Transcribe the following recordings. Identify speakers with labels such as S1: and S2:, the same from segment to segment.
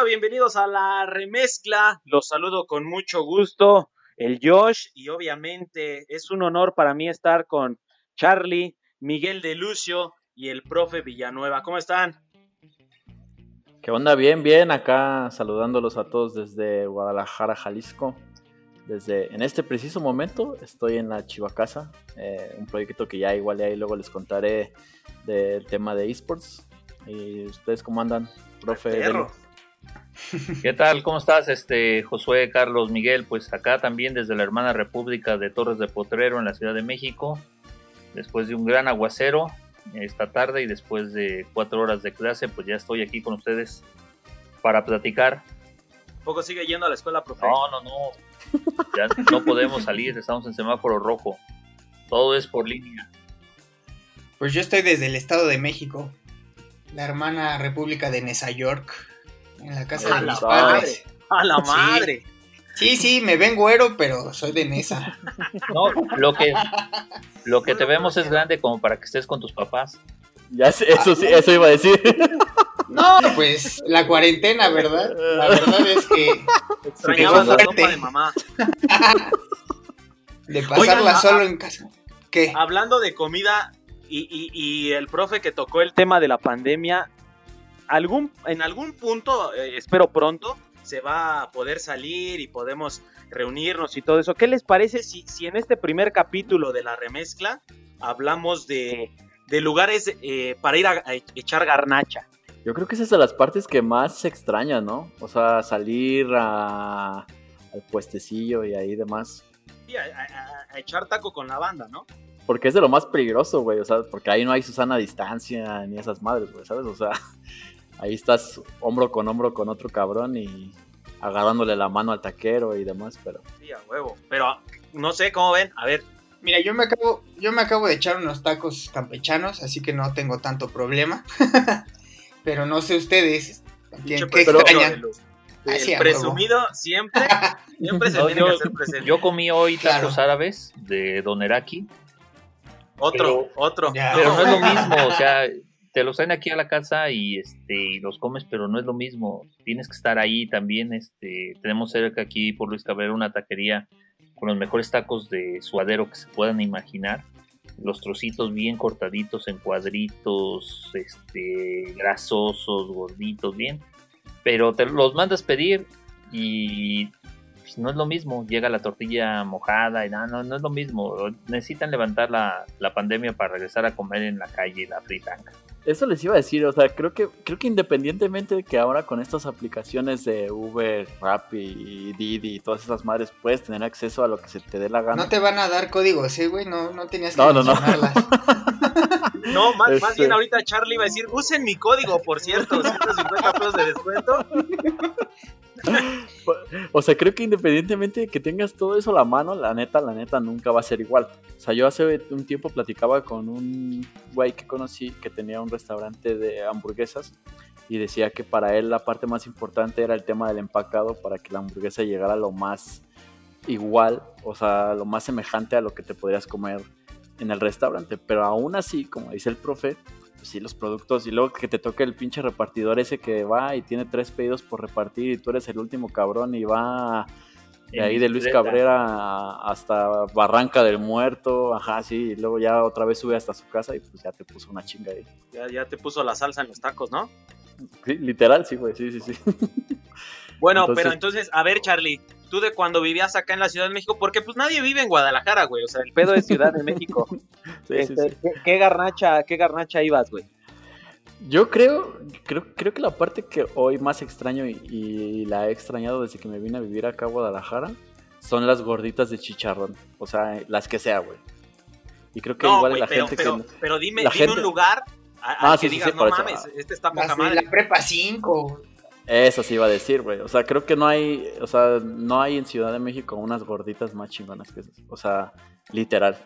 S1: hola, bienvenidos a la remezcla. Los saludo con mucho gusto, el Josh, y obviamente es un honor para mí estar con Charlie, Miguel de Lucio y el profe Villanueva. ¿Cómo están?
S2: ¿Qué onda? Bien, bien, acá saludándolos a todos desde Guadalajara, Jalisco. Desde en este preciso momento estoy en la Chivacasa, eh, un proyecto que ya igual ahí luego les contaré del tema de esports. ¿Y ustedes cómo andan, profe?
S3: ¿Qué tal? ¿Cómo estás, este Josué, Carlos, Miguel? Pues acá también desde la hermana República de Torres de Potrero en la Ciudad de México, después de un gran aguacero esta tarde y después de cuatro horas de clase, pues ya estoy aquí con ustedes para platicar.
S1: ¿Poco sigue yendo a la escuela, profe?
S3: No, no, no. Ya no podemos salir, estamos en semáforo rojo. Todo es por línea.
S4: Pues yo estoy desde el Estado de México, la hermana República de Nueva York, en la casa de mis padres.
S1: ¡A la madre!
S4: Sí. sí, me ven güero, pero soy de Nesa.
S3: No, lo que, lo que te vemos es grande como para que estés con tus papás.
S2: Ya sé, eso sí, eso iba a decir.
S4: No, pues la cuarentena, ¿verdad? La verdad es que
S1: Extrañabas la sopa de mamá.
S4: de pasarla
S1: Oigan,
S4: solo
S1: a-
S4: en casa. ¿Qué?
S1: Hablando de comida y, y- y el profe que tocó el tema de la pandemia, algún, en algún punto, eh, espero pronto, se va a poder salir y podemos reunirnos y todo eso. ¿Qué les parece si, si en este primer capítulo de la remezcla hablamos de, de lugares eh, para ir a, a echar garnacha?
S2: Yo creo que esa es de las partes que más se extraña, ¿no? O sea, salir a, al puestecillo y ahí demás.
S1: Sí, a, a- a echar taco con la banda, ¿no?
S2: Porque es de lo más peligroso, güey. O sea, porque ahí no hay Susana a distancia ni esas madres, güey, ¿sabes? O sea, ahí estás hombro con hombro con otro cabrón y agarrándole la mano al taquero y demás, pero...
S1: Sí, a huevo. Pero no sé cómo ven. A ver,
S4: Mira, yo me acabo, yo me acabo de echar unos tacos campechanos, así que no tengo tanto problema. Pero no sé ustedes, ¿qué, extrañan? Ah,
S1: El presumido siempre, siempre se
S3: No,
S1: tiene
S3: yo-
S1: que hacer presente.
S3: Yo comí hoy
S4: Claro.
S3: tacos árabes de Doneraki,
S1: Otro,
S3: pero-
S1: otro.
S4: Ya.
S3: pero no es lo mismo, o sea, te los traen aquí a la casa y este y los comes, pero no es lo mismo. Tienes que estar ahí también, este, tenemos cerca aquí por Luis Cabrera una taquería con los mejores tacos de suadero que se puedan imaginar. Los trocitos bien cortaditos en cuadritos, este, grasosos, gorditos, bien. Pero te los mandas pedir y pues, no es lo mismo. Llega la tortilla mojada y no, no, no es lo mismo. Necesitan levantar la, la pandemia para regresar a comer en la calle la fritanga.
S2: Eso les iba a decir, o sea, creo que, creo que independientemente de que ahora con estas aplicaciones de Uber, Rappi Didi y todas esas madres puedes tener acceso a lo que se te dé la gana.
S4: No te van a dar códigos, ¿eh, güey? No, no tenías que
S2: No, no, no.
S1: No, más, más
S2: Este-
S1: bien ahorita Charlie va a decir, usen mi código, por cierto, 150 pesos de descuento.
S2: O sea, creo que independientemente de que tengas todo eso a la mano, la neta, la neta nunca va a ser igual. O sea, yo hace un tiempo platicaba con un güey que conocí que tenía un restaurante de hamburguesas y decía que para él la parte más importante era el tema del empacado para que la hamburguesa llegara lo más igual, o sea, lo más semejante a lo que te podrías comer en el restaurante. Pero aún así, como dice el profe, pues sí, los productos y luego que te toque el pinche repartidor ese que va y tiene tres pedidos por repartir y tú eres el último cabrón y va de ahí de Luis. Cabrera hasta Barranca del Muerto, ajá, sí, y luego ya otra vez sube hasta su casa y pues ya te puso una chinga ahí.
S1: Ya, ya te puso la salsa en los tacos, ¿no?
S2: Sí, literal, sí, güey, sí, sí, sí.
S1: Bueno,
S2: Entonces-
S1: pero entonces, a ver, Charlie, tú de cuando vivías acá en la Ciudad de México, porque pues nadie vive en Guadalajara, güey, o sea, el pedo es Ciudad de México.
S2: Sí,
S1: Este,
S2: sí.
S1: ¿qué, qué garnacha, qué garnacha ibas, güey?
S2: Yo creo, creo, creo que la parte que hoy más extraño y, y la he extrañado desde que me vine a vivir acá a Guadalajara son las gorditas de chicharrón. O sea, las que sea, güey. Y creo que
S1: No,
S2: igual
S1: güey,
S2: la
S1: pero,
S2: gente
S1: pero,
S2: que...
S1: pero dime, dime
S2: gente-
S1: un lugar a, a
S2: Ah,
S1: que
S2: sí,
S1: digas,
S2: sí,
S1: no
S2: eso.
S1: mames, este está poca madre.
S4: la prepa 5.
S2: Eso sí iba a decir, güey. O sea, creo que no hay, o sea, no hay en Ciudad de México unas gorditas más chingonas que esas. O sea, literal.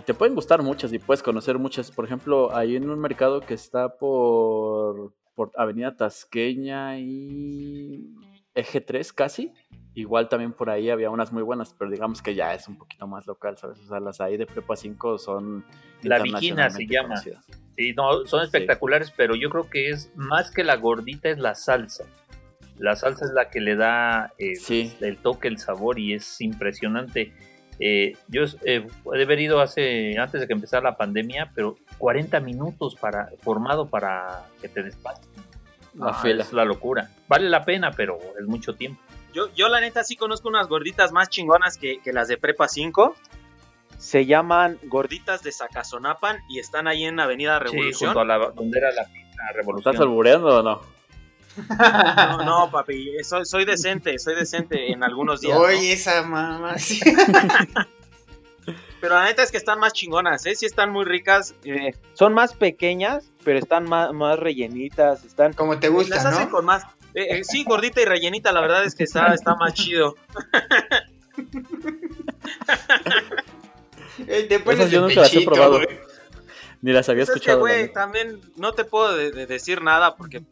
S2: Y te pueden gustar muchas y puedes conocer muchas. Por ejemplo, hay en un mercado que está por, por Avenida Tasqueña y Eje 3 casi. Igual también por ahí había unas muy buenas, pero digamos que ya es un poquito más local, ¿sabes? O sea, las ahí de Prepa 5 son
S3: La Viquina se llama.
S2: conocidas.
S3: Sí, no, son espectaculares, pero yo creo que es más que la gordita, es la salsa. La salsa es la que le da el toque, el sabor y es impresionante. Eh, yo eh, he haber ido hace, antes de que empezara la pandemia, pero 40 minutos para, formado para que te despachen. La ah, es la locura. Vale la pena, pero es mucho tiempo.
S1: Yo, yo la neta sí conozco unas gorditas más chingonas que, las de Prepa 5. Se llaman gorditas de Zacazonapan y están ahí en Avenida Revolución.
S3: Sí, la, donde era la, Revolución.
S2: ¿Estás albureando o no?
S1: No, no, papi, soy, soy decente, soy decente en algunos días.
S4: Oye, esa mamá.
S1: Pero la neta es que están más chingonas, ¿eh? Sí están muy ricas. Eh, son más pequeñas, pero están más, más rellenitas. Están,
S4: Como te gusta, las hacen
S1: con más... Eh, eh, sí, gordita y rellenita, la verdad es que está, está más chido.
S2: Esas yo nunca las he probado. Ni las había pues escuchado.
S1: güey, también no te puedo decir nada porque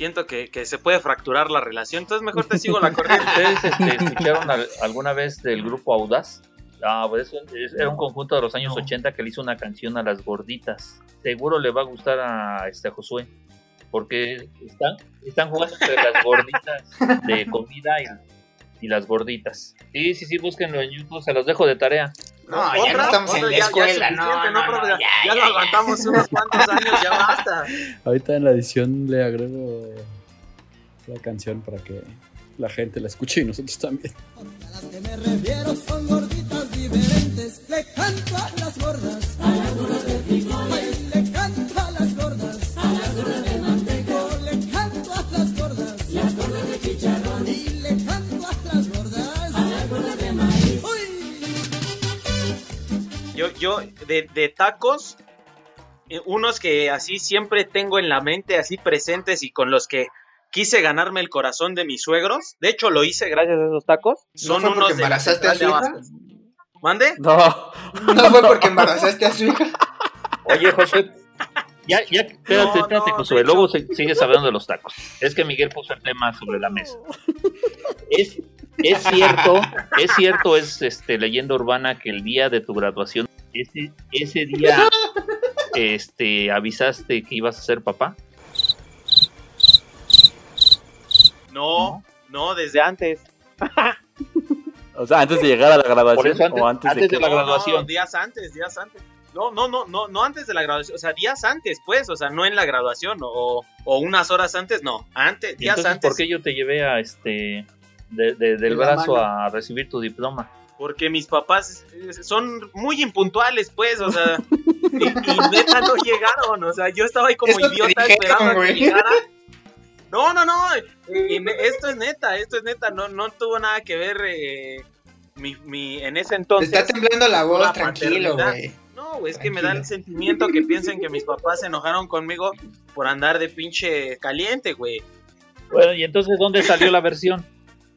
S1: siento que, se puede fracturar la relación, entonces mejor te sigo la corriente.
S3: ¿Ustedes este, escucharon alguna vez del grupo Audaz? Ah, pues era un conjunto de los años 80 que le hizo una canción a las gorditas. Seguro le va a gustar a este Josué porque están, están jugando entre las gorditas de comida y, las gorditas. Sí, sí, sí, búsquenlo en YouTube, se los dejo de tarea.
S4: No, ya no estamos en la escuela, no, no,
S1: ya, ya, lo aguantamos unos cuantos años, ya basta.
S2: Ahorita en la edición le agrego la canción para que la gente la escuche y nosotros también. A las que me refiero son gorditas diferentes, le canto a las gordas,
S1: yo de, tacos, eh, unos que así siempre tengo en la mente, así presentes y con los que quise ganarme el corazón de mis suegros. De hecho, lo hice gracias a esos tacos.
S4: Son ¿No unos embarazaste a su hija?
S1: ¿Mande?
S2: No.
S4: ¿No fue porque embarazaste a su hija?
S3: Oye, José, ya, ya, espérate, espérate, José. Luego sigues hablando de los tacos. Es que Miguel puso el tema sobre la mesa. Es, es cierto, es cierto, es este leyenda urbana que el día de tu graduación ese, ese día este, avisaste que ibas a ser papá?
S1: No, no, desde antes.
S2: o sea, antes de llegar a la graduación o antes,
S3: de, la graduación.
S1: días antes, días antes. No, no, no, no, no antes de la graduación, o sea, días antes, pues, o sea, no en la graduación o, o unas horas antes, no, antes, días antes.
S3: ¿Por qué yo te llevé a este del brazo a recibir tu diploma?
S1: Porque mis papás son muy impuntuales, pues, o sea, y, neta no llegaron, o sea, yo estaba ahí como idiota esperando a que llegara. No, no, no, esto es neta, esto es neta, no, no tuvo nada que ver eh, mi, mi, en ese entonces.
S4: Te está temblando la voz, tranquilo, güey.
S1: No, es que me da el sentimiento que piensen que mis papás se enojaron conmigo por andar de pinche caliente, güey.
S3: Bueno, y entonces, ¿dónde salió la versión?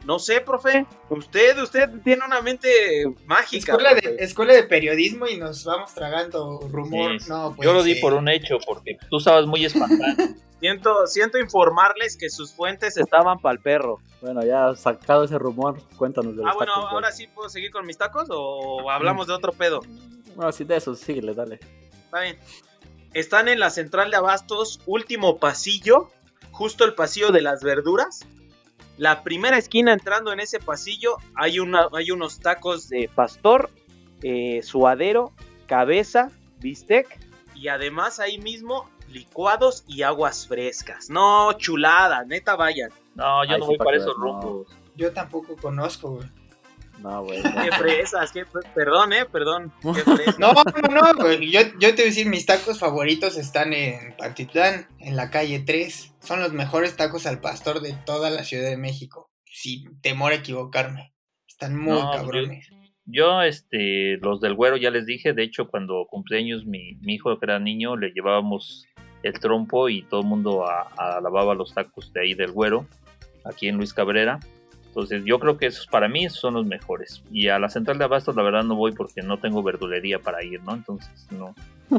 S1: No sé, profe. Usted, usted tiene una mente mágica.
S4: Escuela, de, escuela de, periodismo y nos vamos tragando rumor. no,
S3: Yo lo di por un hecho, porque tú estabas muy espantado.
S1: siento, siento informarles que sus fuentes estaban para el perro.
S2: Bueno, ya sacado ese rumor, cuéntanos de
S1: Ah, bueno, ahora sí puedo seguir con mis tacos o hablamos de otro pedo.
S2: No, sí, de eso, síguele, dale.
S1: Está bien. Están en la central de abastos, último pasillo, justo el pasillo de las verduras la primera esquina entrando en ese pasillo hay, una, hay unos tacos de pastor, eh, suadero, cabeza, bistec y además ahí mismo licuados y aguas frescas. No, chulada, neta vayan.
S3: No, yo no voy para esos rumbos.
S4: Yo tampoco conozco, güey.
S2: No, güey.
S1: Qué fresas, qué, perdón, eh, perdón.
S4: No, no, no, güey. Yo, yo te voy a decir, mis tacos favoritos están en Pantitlán, en la calle 3. Son los mejores tacos al pastor de toda la Ciudad de México. Sin temor a equivocarme. Están muy cabrones.
S3: Yo, este, los del güero ya les dije, de hecho, cuando cumpleaños mi, mi hijo que era niño, le llevábamos el trompo y todo el mundo alababa los tacos de ahí del güero, aquí en Luis Cabrera. Entonces yo creo que esos para mí son los mejores. Y a la central de abastos la verdad no voy porque no tengo verdulería para ir, ¿no? Entonces no.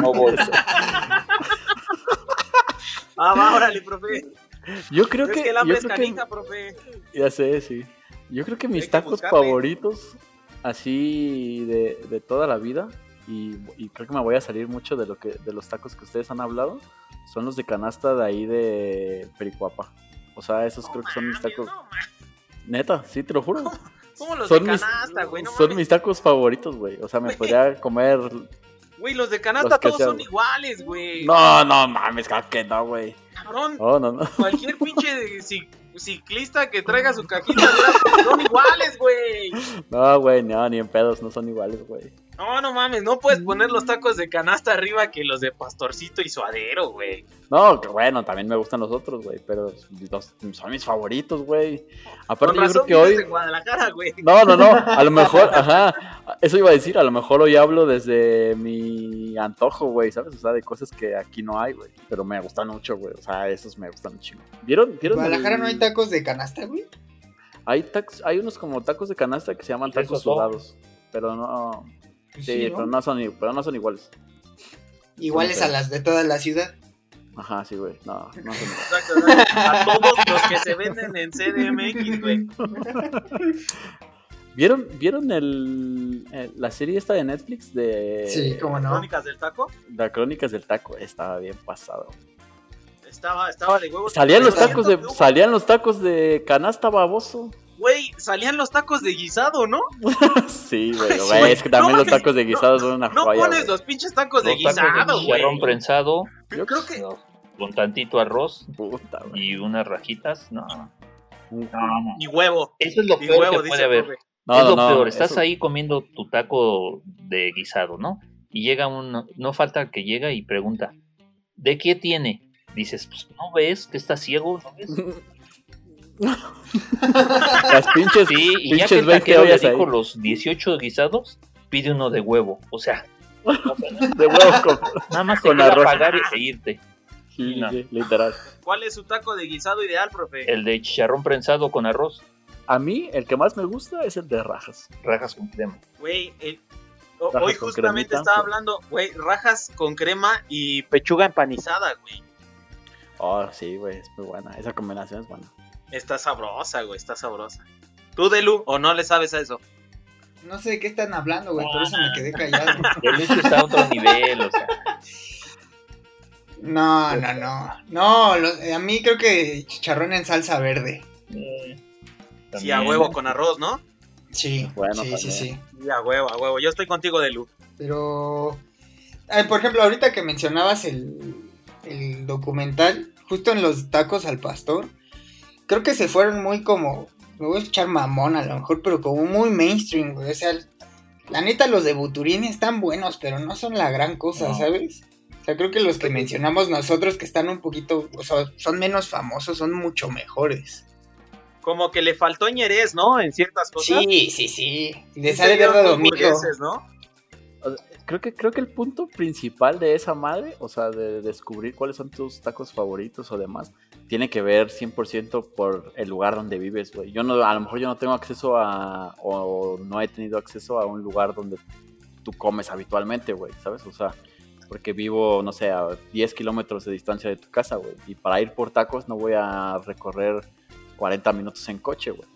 S3: No voy.
S1: ah, va, órale, profe.
S2: Yo creo que...
S1: que el hambre es canija, profe.
S2: Ya sé, sí. Yo creo que mis tacos favoritos, así de, de toda la vida, y, y, creo que me voy a salir mucho de lo que de los tacos que ustedes han hablado, son los de canasta de ahí de Pericuapa. O sea, esos creo que son mis tacos.
S1: no.
S2: Neta, sí, te lo juro.
S1: ¿Cómo los
S2: Son
S1: de
S2: mis,
S1: canasta, güey? No
S2: son
S1: mames.
S2: mis tacos favoritos, güey. O sea, me podría comer.
S1: Güey, los de canasta
S2: Los
S1: todos son iguales, güey.
S2: No, no mames, claro que no, güey.
S1: Cabrón,
S2: No, no, no.
S1: cualquier pinche ci- ciclista que traiga su cajita atrás son iguales, güey.
S2: No, güey, no, ni en pedos, no son iguales, güey.
S1: No, no mames, no puedes poner los tacos de canasta arriba que los de pastorcito y suadero, güey.
S2: No, que bueno, también me gustan los otros, güey, pero los- son mis favoritos, güey. Aparte,
S1: Con
S2: yo creo que hoy.
S1: de Guadalajara, güey.
S2: No, no, no, a lo mejor, ajá, eso iba a decir, a lo mejor hoy hablo desde mi antojo, güey, ¿sabes? O sea, de cosas que aquí no hay, güey, pero me gustan mucho, güey, o sea, esos me gustan chingo. ¿Vieron?
S4: ¿En
S2: ¿Vieron?
S4: Guadalajara
S2: el-
S4: no hay tacos de canasta, güey?
S2: Hay, tac- hay unos como tacos de canasta que se llaman tacos sudados, pero no, sí,
S4: sí, ¿no?
S2: pero no son, pero no son iguales.
S4: Iguales a las de toda la ciudad.
S2: Ajá, sí, güey, no, no son iguales.
S1: Exacto. A todos los que se venden en CDMX, güey.
S2: ¿Vieron, ¿vieron el, el- la serie esta de Netflix de
S4: Sí, cómo no.
S1: Crónicas del taco.
S2: las crónicas del taco? Estaba bien pasado.
S1: Estaba, estaba de huevos.
S2: Salían los tacos de, salían los tacos de canasta baboso.
S1: Güey, salían los tacos de guisado, ¿no?
S2: Sí, güey,
S1: Sí,
S2: es que también
S1: No
S2: los tacos de guisado son una
S1: No
S2: joya.
S1: pones
S2: güey.
S1: los pinches tacos de
S3: Los tacos de
S1: guisado,
S3: chicharrón
S1: güey.
S3: prensado,
S1: Yo creo que
S3: no, con tantito arroz
S2: Puta, güey.
S3: y unas rajitas. No, no, no.
S1: ni huevo.
S3: Eso es lo peor
S1: huevo,
S3: que
S1: dice
S3: puede haber.
S2: No,
S3: es
S2: no,
S3: lo
S2: no,
S3: peor. Estás
S2: eso-
S3: ahí comiendo tu taco de guisado, ¿no? Y llega un. No falta el que llega y pregunta: ¿De qué tiene? Dices, pues, ¿no ves que está ciego? ¿No ves?
S2: Las pinches,
S3: Sí, y ya
S2: pinches
S3: que el
S2: 20
S3: taquero le
S2: ollas ahí.
S3: dijo los 18 guisados, pide uno de huevo. O sea,
S2: de huevo con...
S3: nada más
S2: Con arroz.
S3: pagar e irte.
S2: Sí,
S3: No.
S2: sí, literal.
S1: ¿Cuál es su taco de guisado ideal, profe?
S3: El de chicharrón prensado con arroz,
S2: A mí, el que más me gusta es el de rajas.
S3: rajas con crema.
S1: Güey, el- hoy justamente
S2: cremita.
S1: estaba hablando, güey, rajas con crema y pechuga empanizada, güey.
S2: Oh, sí, güey, es muy buena. Esa combinación es buena.
S1: Está sabrosa, güey, está sabrosa. ¿Tú, Delu, o no le sabes a eso?
S4: No sé de qué están hablando, güey, por eso me quedé callado.
S3: El hecho está a otro nivel, o sea.
S4: No, no, no. No, lo- a mí creo que chicharrón en salsa verde.
S3: eh,
S1: Sí, a huevo con arroz, ¿no?
S4: Sí,
S2: Bueno,
S4: sí, sí, sí.
S1: Sí, a huevo, a huevo. Yo estoy contigo, Delu.
S4: Pero, por ejemplo, ahorita que mencionabas el, el documental, justo en los tacos al pastor, creo que se fueron muy como, me voy a escuchar mamón a lo mejor, pero como muy mainstream, güey. O sea, la neta los de Buturini están buenos, pero no son la gran cosa,
S3: No.
S4: ¿sabes? O sea, creo que los que mencionamos nosotros que están un poquito, o sea, son menos famosos, son mucho mejores.
S1: Como que le faltó ñerez, ¿no? En ciertas cosas.
S4: Sí, sí, sí. Les ha de
S1: burgueses, ¿no?
S2: Creo que, creo que el punto principal de esa madre, o sea, de descubrir cuáles son tus tacos favoritos o demás, tiene que ver 100% por el lugar donde vives, güey. Yo no, a lo mejor yo no tengo acceso a, o no he tenido acceso a un lugar donde tú comes habitualmente, güey, ¿sabes? O sea, porque vivo, no sé, a 10 kilómetros de distancia de tu casa, güey. Y para ir por tacos no voy a recorrer 40 minutos en coche, güey.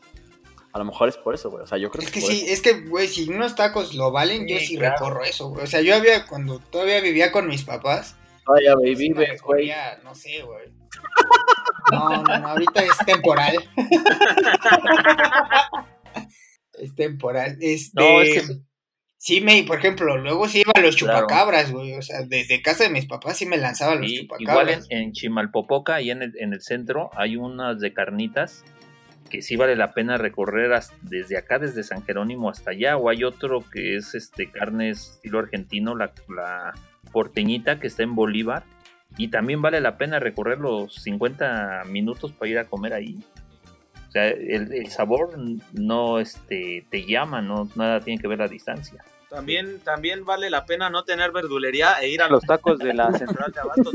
S2: A lo mejor es por eso, güey. O sea, yo creo
S4: Es
S2: que
S4: sí,
S2: eso.
S4: es que, güey, si unos tacos lo valen, yo
S3: Sí, claro.
S4: recorro eso, güey. O sea, yo había, cuando todavía vivía con mis papás, me
S2: vives, güey.
S4: no sé, güey. No, no, no, ahorita es temporal. es temporal. Este,
S3: No, es que-
S4: Sí, me, por ejemplo, luego sí iba a los chupacabras, güey. O sea, desde casa de mis papás sí me lanzaba los
S3: Y igual en,
S4: chupacabras.
S3: en Chimalpopoca, ahí en el, en el centro, hay unas de carnitas que sí vale la pena recorrer hasta- desde acá, desde San Jerónimo hasta allá. O hay otro que es este carnes estilo argentino, la, la porteñita que está en Bolívar. Y también vale la pena recorrer los 50 minutos para ir a comer ahí. O sea, el, el sabor no este, te llama, no nada tiene que ver la distancia.
S1: También, también vale la pena no tener verdulería e ir a los tacos de la central de abastos.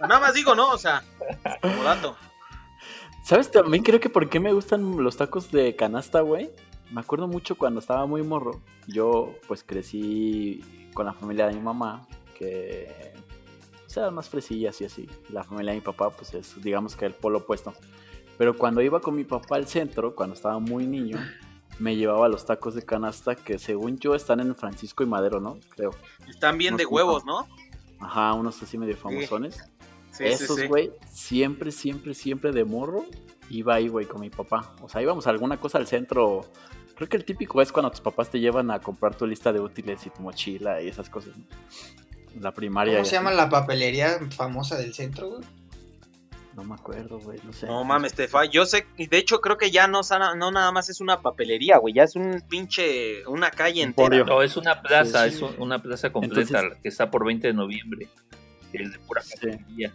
S1: Nada más digo, ¿no? O sea, como dato.
S2: ¿Sabes? También creo que por qué me gustan los tacos de canasta, güey. Me acuerdo mucho cuando estaba muy morro. Yo, pues, crecí con la familia de mi mamá, que o sea, más fresillas y así. La familia de mi papá, pues, es, digamos que el polo opuesto. Pero cuando iba con mi papá al centro, cuando estaba muy niño, me llevaba los tacos de canasta que, según yo, están en Francisco y Madero, ¿no? Creo.
S1: Están bien
S2: Nos
S1: de huevos, ¿no?
S2: Ajá, unos así medio famosones.
S1: Sí, sí,
S2: Esos,
S1: sí.
S2: güey, siempre, siempre, siempre de morro iba ahí, güey, con mi papá. O sea, íbamos a alguna cosa al centro. Creo que el típico es cuando tus papás te llevan a comprar tu lista de útiles y tu mochila y esas cosas. ¿no? La primaria.
S4: ¿Cómo se llama la papelería famosa del centro, güey?
S2: No me acuerdo, güey, no sé.
S1: No mames, Tefa, yo sé, y de hecho creo que ya no, sana- no nada más es una papelería, güey, ya es un pinche, una calle entera.
S3: No, es una plaza,
S2: Sí, sí.
S3: es un- una plaza completa
S2: Entonces-
S3: que está por 20 de noviembre. que Es de pura papelería.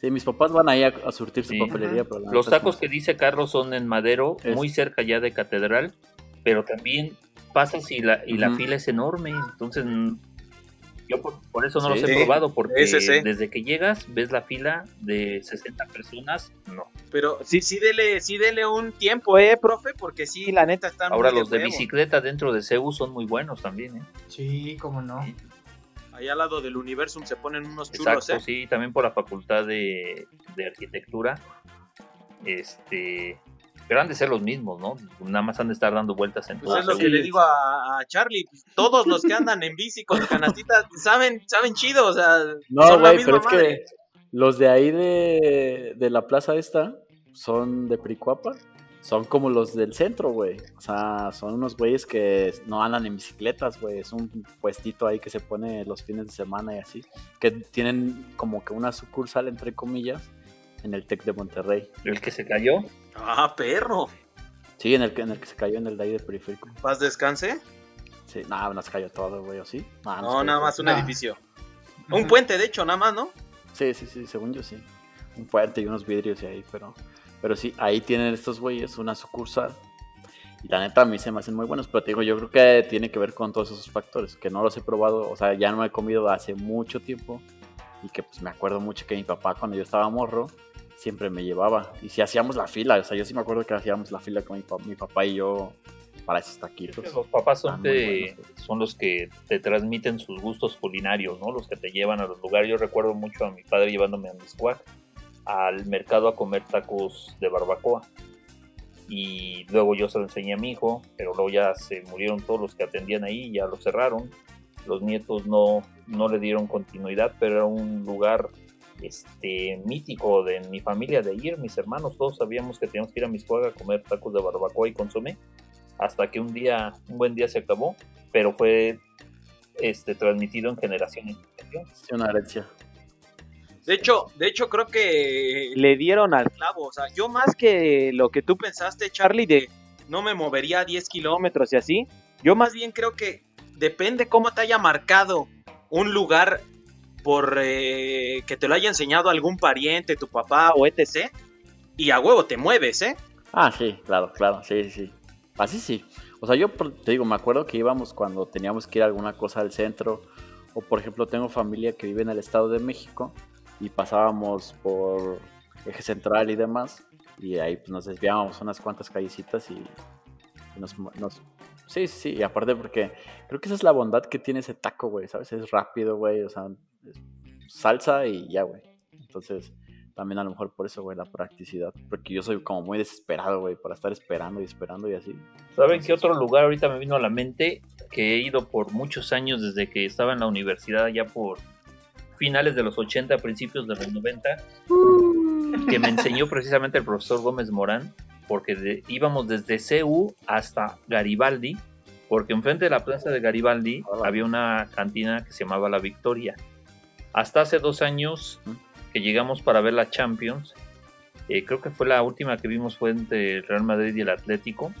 S2: Sí, mis papás van ahí a, a surtir su papelería. Pero la
S3: Los tacos que dice Carlos son en Madero,
S2: Es-
S3: muy cerca ya de Catedral, pero también pasas y la, y la fila es enorme. Entonces, mm, yo por, por eso no los he probado, porque
S1: Ese sí.
S3: desde que llegas ves la fila de 60 personas, no.
S1: Pero sí, sí dele, sí dele un tiempo, eh, profe, porque sí, la neta están
S3: Ahora
S1: muy
S3: los de bicicleta dentro de CEU son muy buenos también, ¿eh?
S4: Sí, cómo no.
S3: Sí.
S1: Allá al lado del Universum se ponen unos chulos,
S3: Exacto,
S1: eh.
S3: sí, también por la Facultad de, de Arquitectura. Este, pero han de ser los mismos, ¿no? Nada más han de estar dando vueltas en
S1: Pues
S3: todo
S1: es lo
S2: sí.
S1: que le digo a, a Charlie, pues, todos los que andan en bici con canastitas saben, saben chido, o sea,
S2: No,
S1: son la
S2: güey, pero es
S1: madre.
S2: que los de ahí de, de la plaza esta son de Pericuapa. Son como los del centro, güey. O sea, son unos güeyes que no andan en bicicletas, güey. Es un puestito ahí que se pone los fines de semana y así. Que tienen como que una sucursal, entre comillas, en el TEC de Monterrey.
S3: El que se cayó,
S1: Ah, perro.
S2: Sí, en el que, en el que se cayó en el de ahí de periférico.
S1: Paz descanse.
S2: Sí, nada, no se cayó todo, güey, ¿o sí? Nah,
S1: No, nada
S2: todo.
S1: más un edificio. Un puente, de hecho, nada más, ¿no?
S2: Sí, sí, sí, según yo sí. Un puente y unos vidrios y ahí, pero, pero sí, ahí tienen estos güeyes una sucursal. Y la neta a mí se me hacen muy buenos, pero te digo, yo creo que tiene que ver con todos esos factores, que no los he probado, o sea, ya no he comido hace mucho tiempo y que pues me acuerdo mucho que mi papá cuando yo estaba morro siempre me llevaba. Y si hacíamos la fila, o sea, yo sí me acuerdo que hacíamos la fila con mi, pa- mi papá y yo para esos taquitos.
S3: los papás son, de-
S2: buenos,
S3: son los que te transmiten sus gustos culinarios, ¿no? Los que te llevan a los lugares. Yo recuerdo mucho a mi padre llevándome a Miscuac al mercado a comer tacos de barbacoa. Y luego yo se lo enseñé a mi hijo, pero luego ya se murieron todos los que atendían ahí, ya lo cerraron. Los nietos no, no le dieron continuidad, pero era un lugar este, mítico de mi familia de ir, mis hermanos, todos sabíamos que teníamos que ir a Miscuac a comer tacos de barbacoa y consomé hasta que un día, un buen día se acabó, pero fue este transmitido en generación en generación.
S2: Sí, una herencia.
S1: De hecho, de hecho creo que le dieron al clavo. O sea, yo más que lo que tú pensaste, Charlie, de no me movería a 10 kilómetros y así, yo más bien creo que depende cómo te haya marcado un lugar por eh, que te lo haya enseñado algún pariente, tu papá o etc. Y a huevo te mueves, ¿eh?
S2: Ah, sí, claro, claro, sí, sí, sí. Así sí. O sea, yo te digo, me acuerdo que íbamos cuando teníamos que ir a alguna cosa al centro. O por ejemplo, tengo familia que vive en el Estado de México y pasábamos por eje central y demás. Y ahí pues, nos desviábamos unas cuantas callecitas y, nos, nos- Sí, sí. Y aparte porque creo que esa es la bondad que tiene ese taco, güey, ¿sabes? Es rápido, güey. O sea, salsa y ya, güey. Entonces, también a lo mejor por eso, güey, la practicidad. Porque yo soy como muy desesperado, güey, para estar esperando y esperando y así.
S3: ¿Saben qué otro lugar ahorita me vino a la mente? Que he ido por muchos años desde que estaba en la universidad, ya por finales de los 80, principios de los 90, que me enseñó precisamente el profesor Gómez Morán, porque de- íbamos desde CU hasta Garibaldi, porque enfrente de la plaza de Garibaldi
S2: Hola.
S3: había una cantina que se llamaba La Victoria. Hasta hace dos años que llegamos para ver la Champions, eh, creo que fue la última que vimos fue entre el Real Madrid y el Atlético,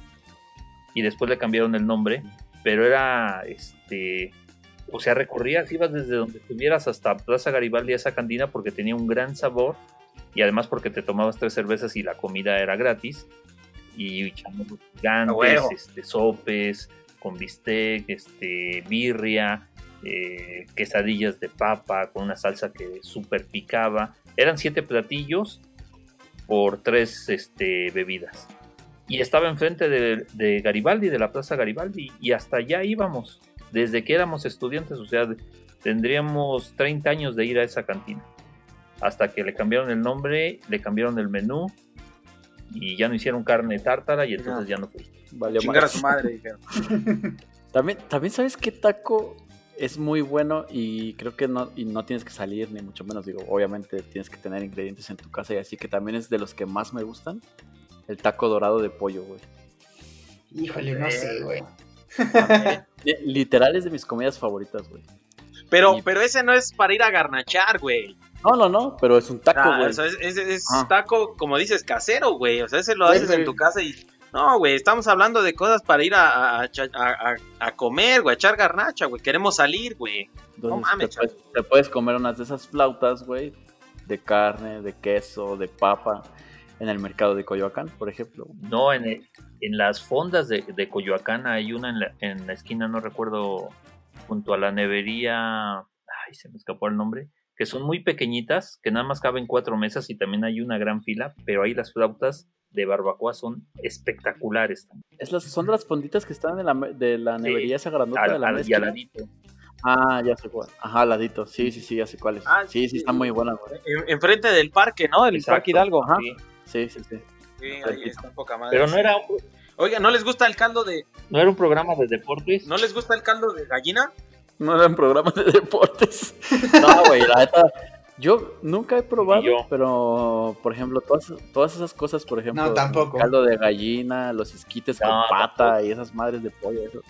S3: y después le cambiaron el nombre, pero era este o sea, recorrías, ibas desde donde estuvieras hasta Plaza Garibaldi a esa cantina porque tenía un gran sabor y además porque te tomabas tres cervezas y la comida era gratis y chamorros gigantes, este, sopes con bistec, este, birria, eh, quesadillas de papa con una salsa que super picaba. Eran siete platillos por tres este, bebidas. Y estaba enfrente de, de Garibaldi, de la Plaza Garibaldi, y hasta allá íbamos, desde que éramos estudiantes, o sea, tendríamos 30 años de ir a esa cantina. Hasta que le cambiaron el nombre, le cambiaron el menú, y ya no hicieron carne tártara, y entonces ya no fui.
S2: Valió
S1: Chingar a
S2: madre.
S1: su madre, dijeron.
S2: También, también sabes qué taco es muy bueno y creo que no, y no tienes que salir, ni mucho menos. Digo, obviamente tienes que tener ingredientes en tu casa y así que también es de los que más me gustan. El taco dorado de pollo, güey.
S4: Híjole, no sé, güey.
S2: Eh, Literal es de mis comidas favoritas, güey.
S1: Pero,
S2: Y-
S1: pero ese no es para ir a garnachar, güey.
S2: No, no, no, pero es un taco,
S1: Ah,
S2: güey.
S1: o sea, es, es- es
S2: Ah.
S1: taco, como dices, casero, güey. O sea, ese lo haces en tu casa y. No, güey, estamos hablando de cosas para ir a, a, a- a- a comer, güey, a echar garnacha, güey. Queremos salir, güey. No mames,
S2: te, puedes, te puedes comer unas de esas flautas, güey, de carne, de queso, de papa, en el mercado de Coyoacán, por ejemplo.
S3: No, en, el- en las fondas de, de Coyoacán hay una en la, en la esquina, no recuerdo, junto a la nevería, ay, se me escapó el nombre, que son muy pequeñitas, que nada más caben cuatro mesas y también hay una gran fila, pero ahí las flautas de barbacoa son espectaculares.
S2: Es las, son de las fonditas que están de la, me- de la
S3: Sí,
S2: nevería esa grandota
S3: Al,
S2: de la
S3: al- y
S2: mezcla.
S3: al ladito.
S2: Ah, ya sé cuál. Ajá, al ladito. Sí, sí, sí, ya sé cuál es.
S1: Ah,
S2: sí, sí,
S1: sí.
S2: está muy buena, güey.
S1: En- enfrente del parque, ¿no? Del
S3: Exacto.
S1: Parque Hidalgo.
S2: Ajá.
S3: Sí.
S2: Sí, sí, sí.
S1: Sí, ahí está poca madre.
S3: Pero no era, un,
S1: Oiga, ¿no les gusta el caldo de.
S3: no era un programa de deportes.
S1: ¿No les gusta el caldo de gallina?
S2: No eran programas de deportes. No, güey, la neta. Yo nunca he probado, pero por ejemplo, todas, todas esas cosas, por ejemplo,
S4: No, tampoco.
S2: caldo de gallina, los esquites con pata
S3: tampoco.
S2: y esas madres de pollo, eso.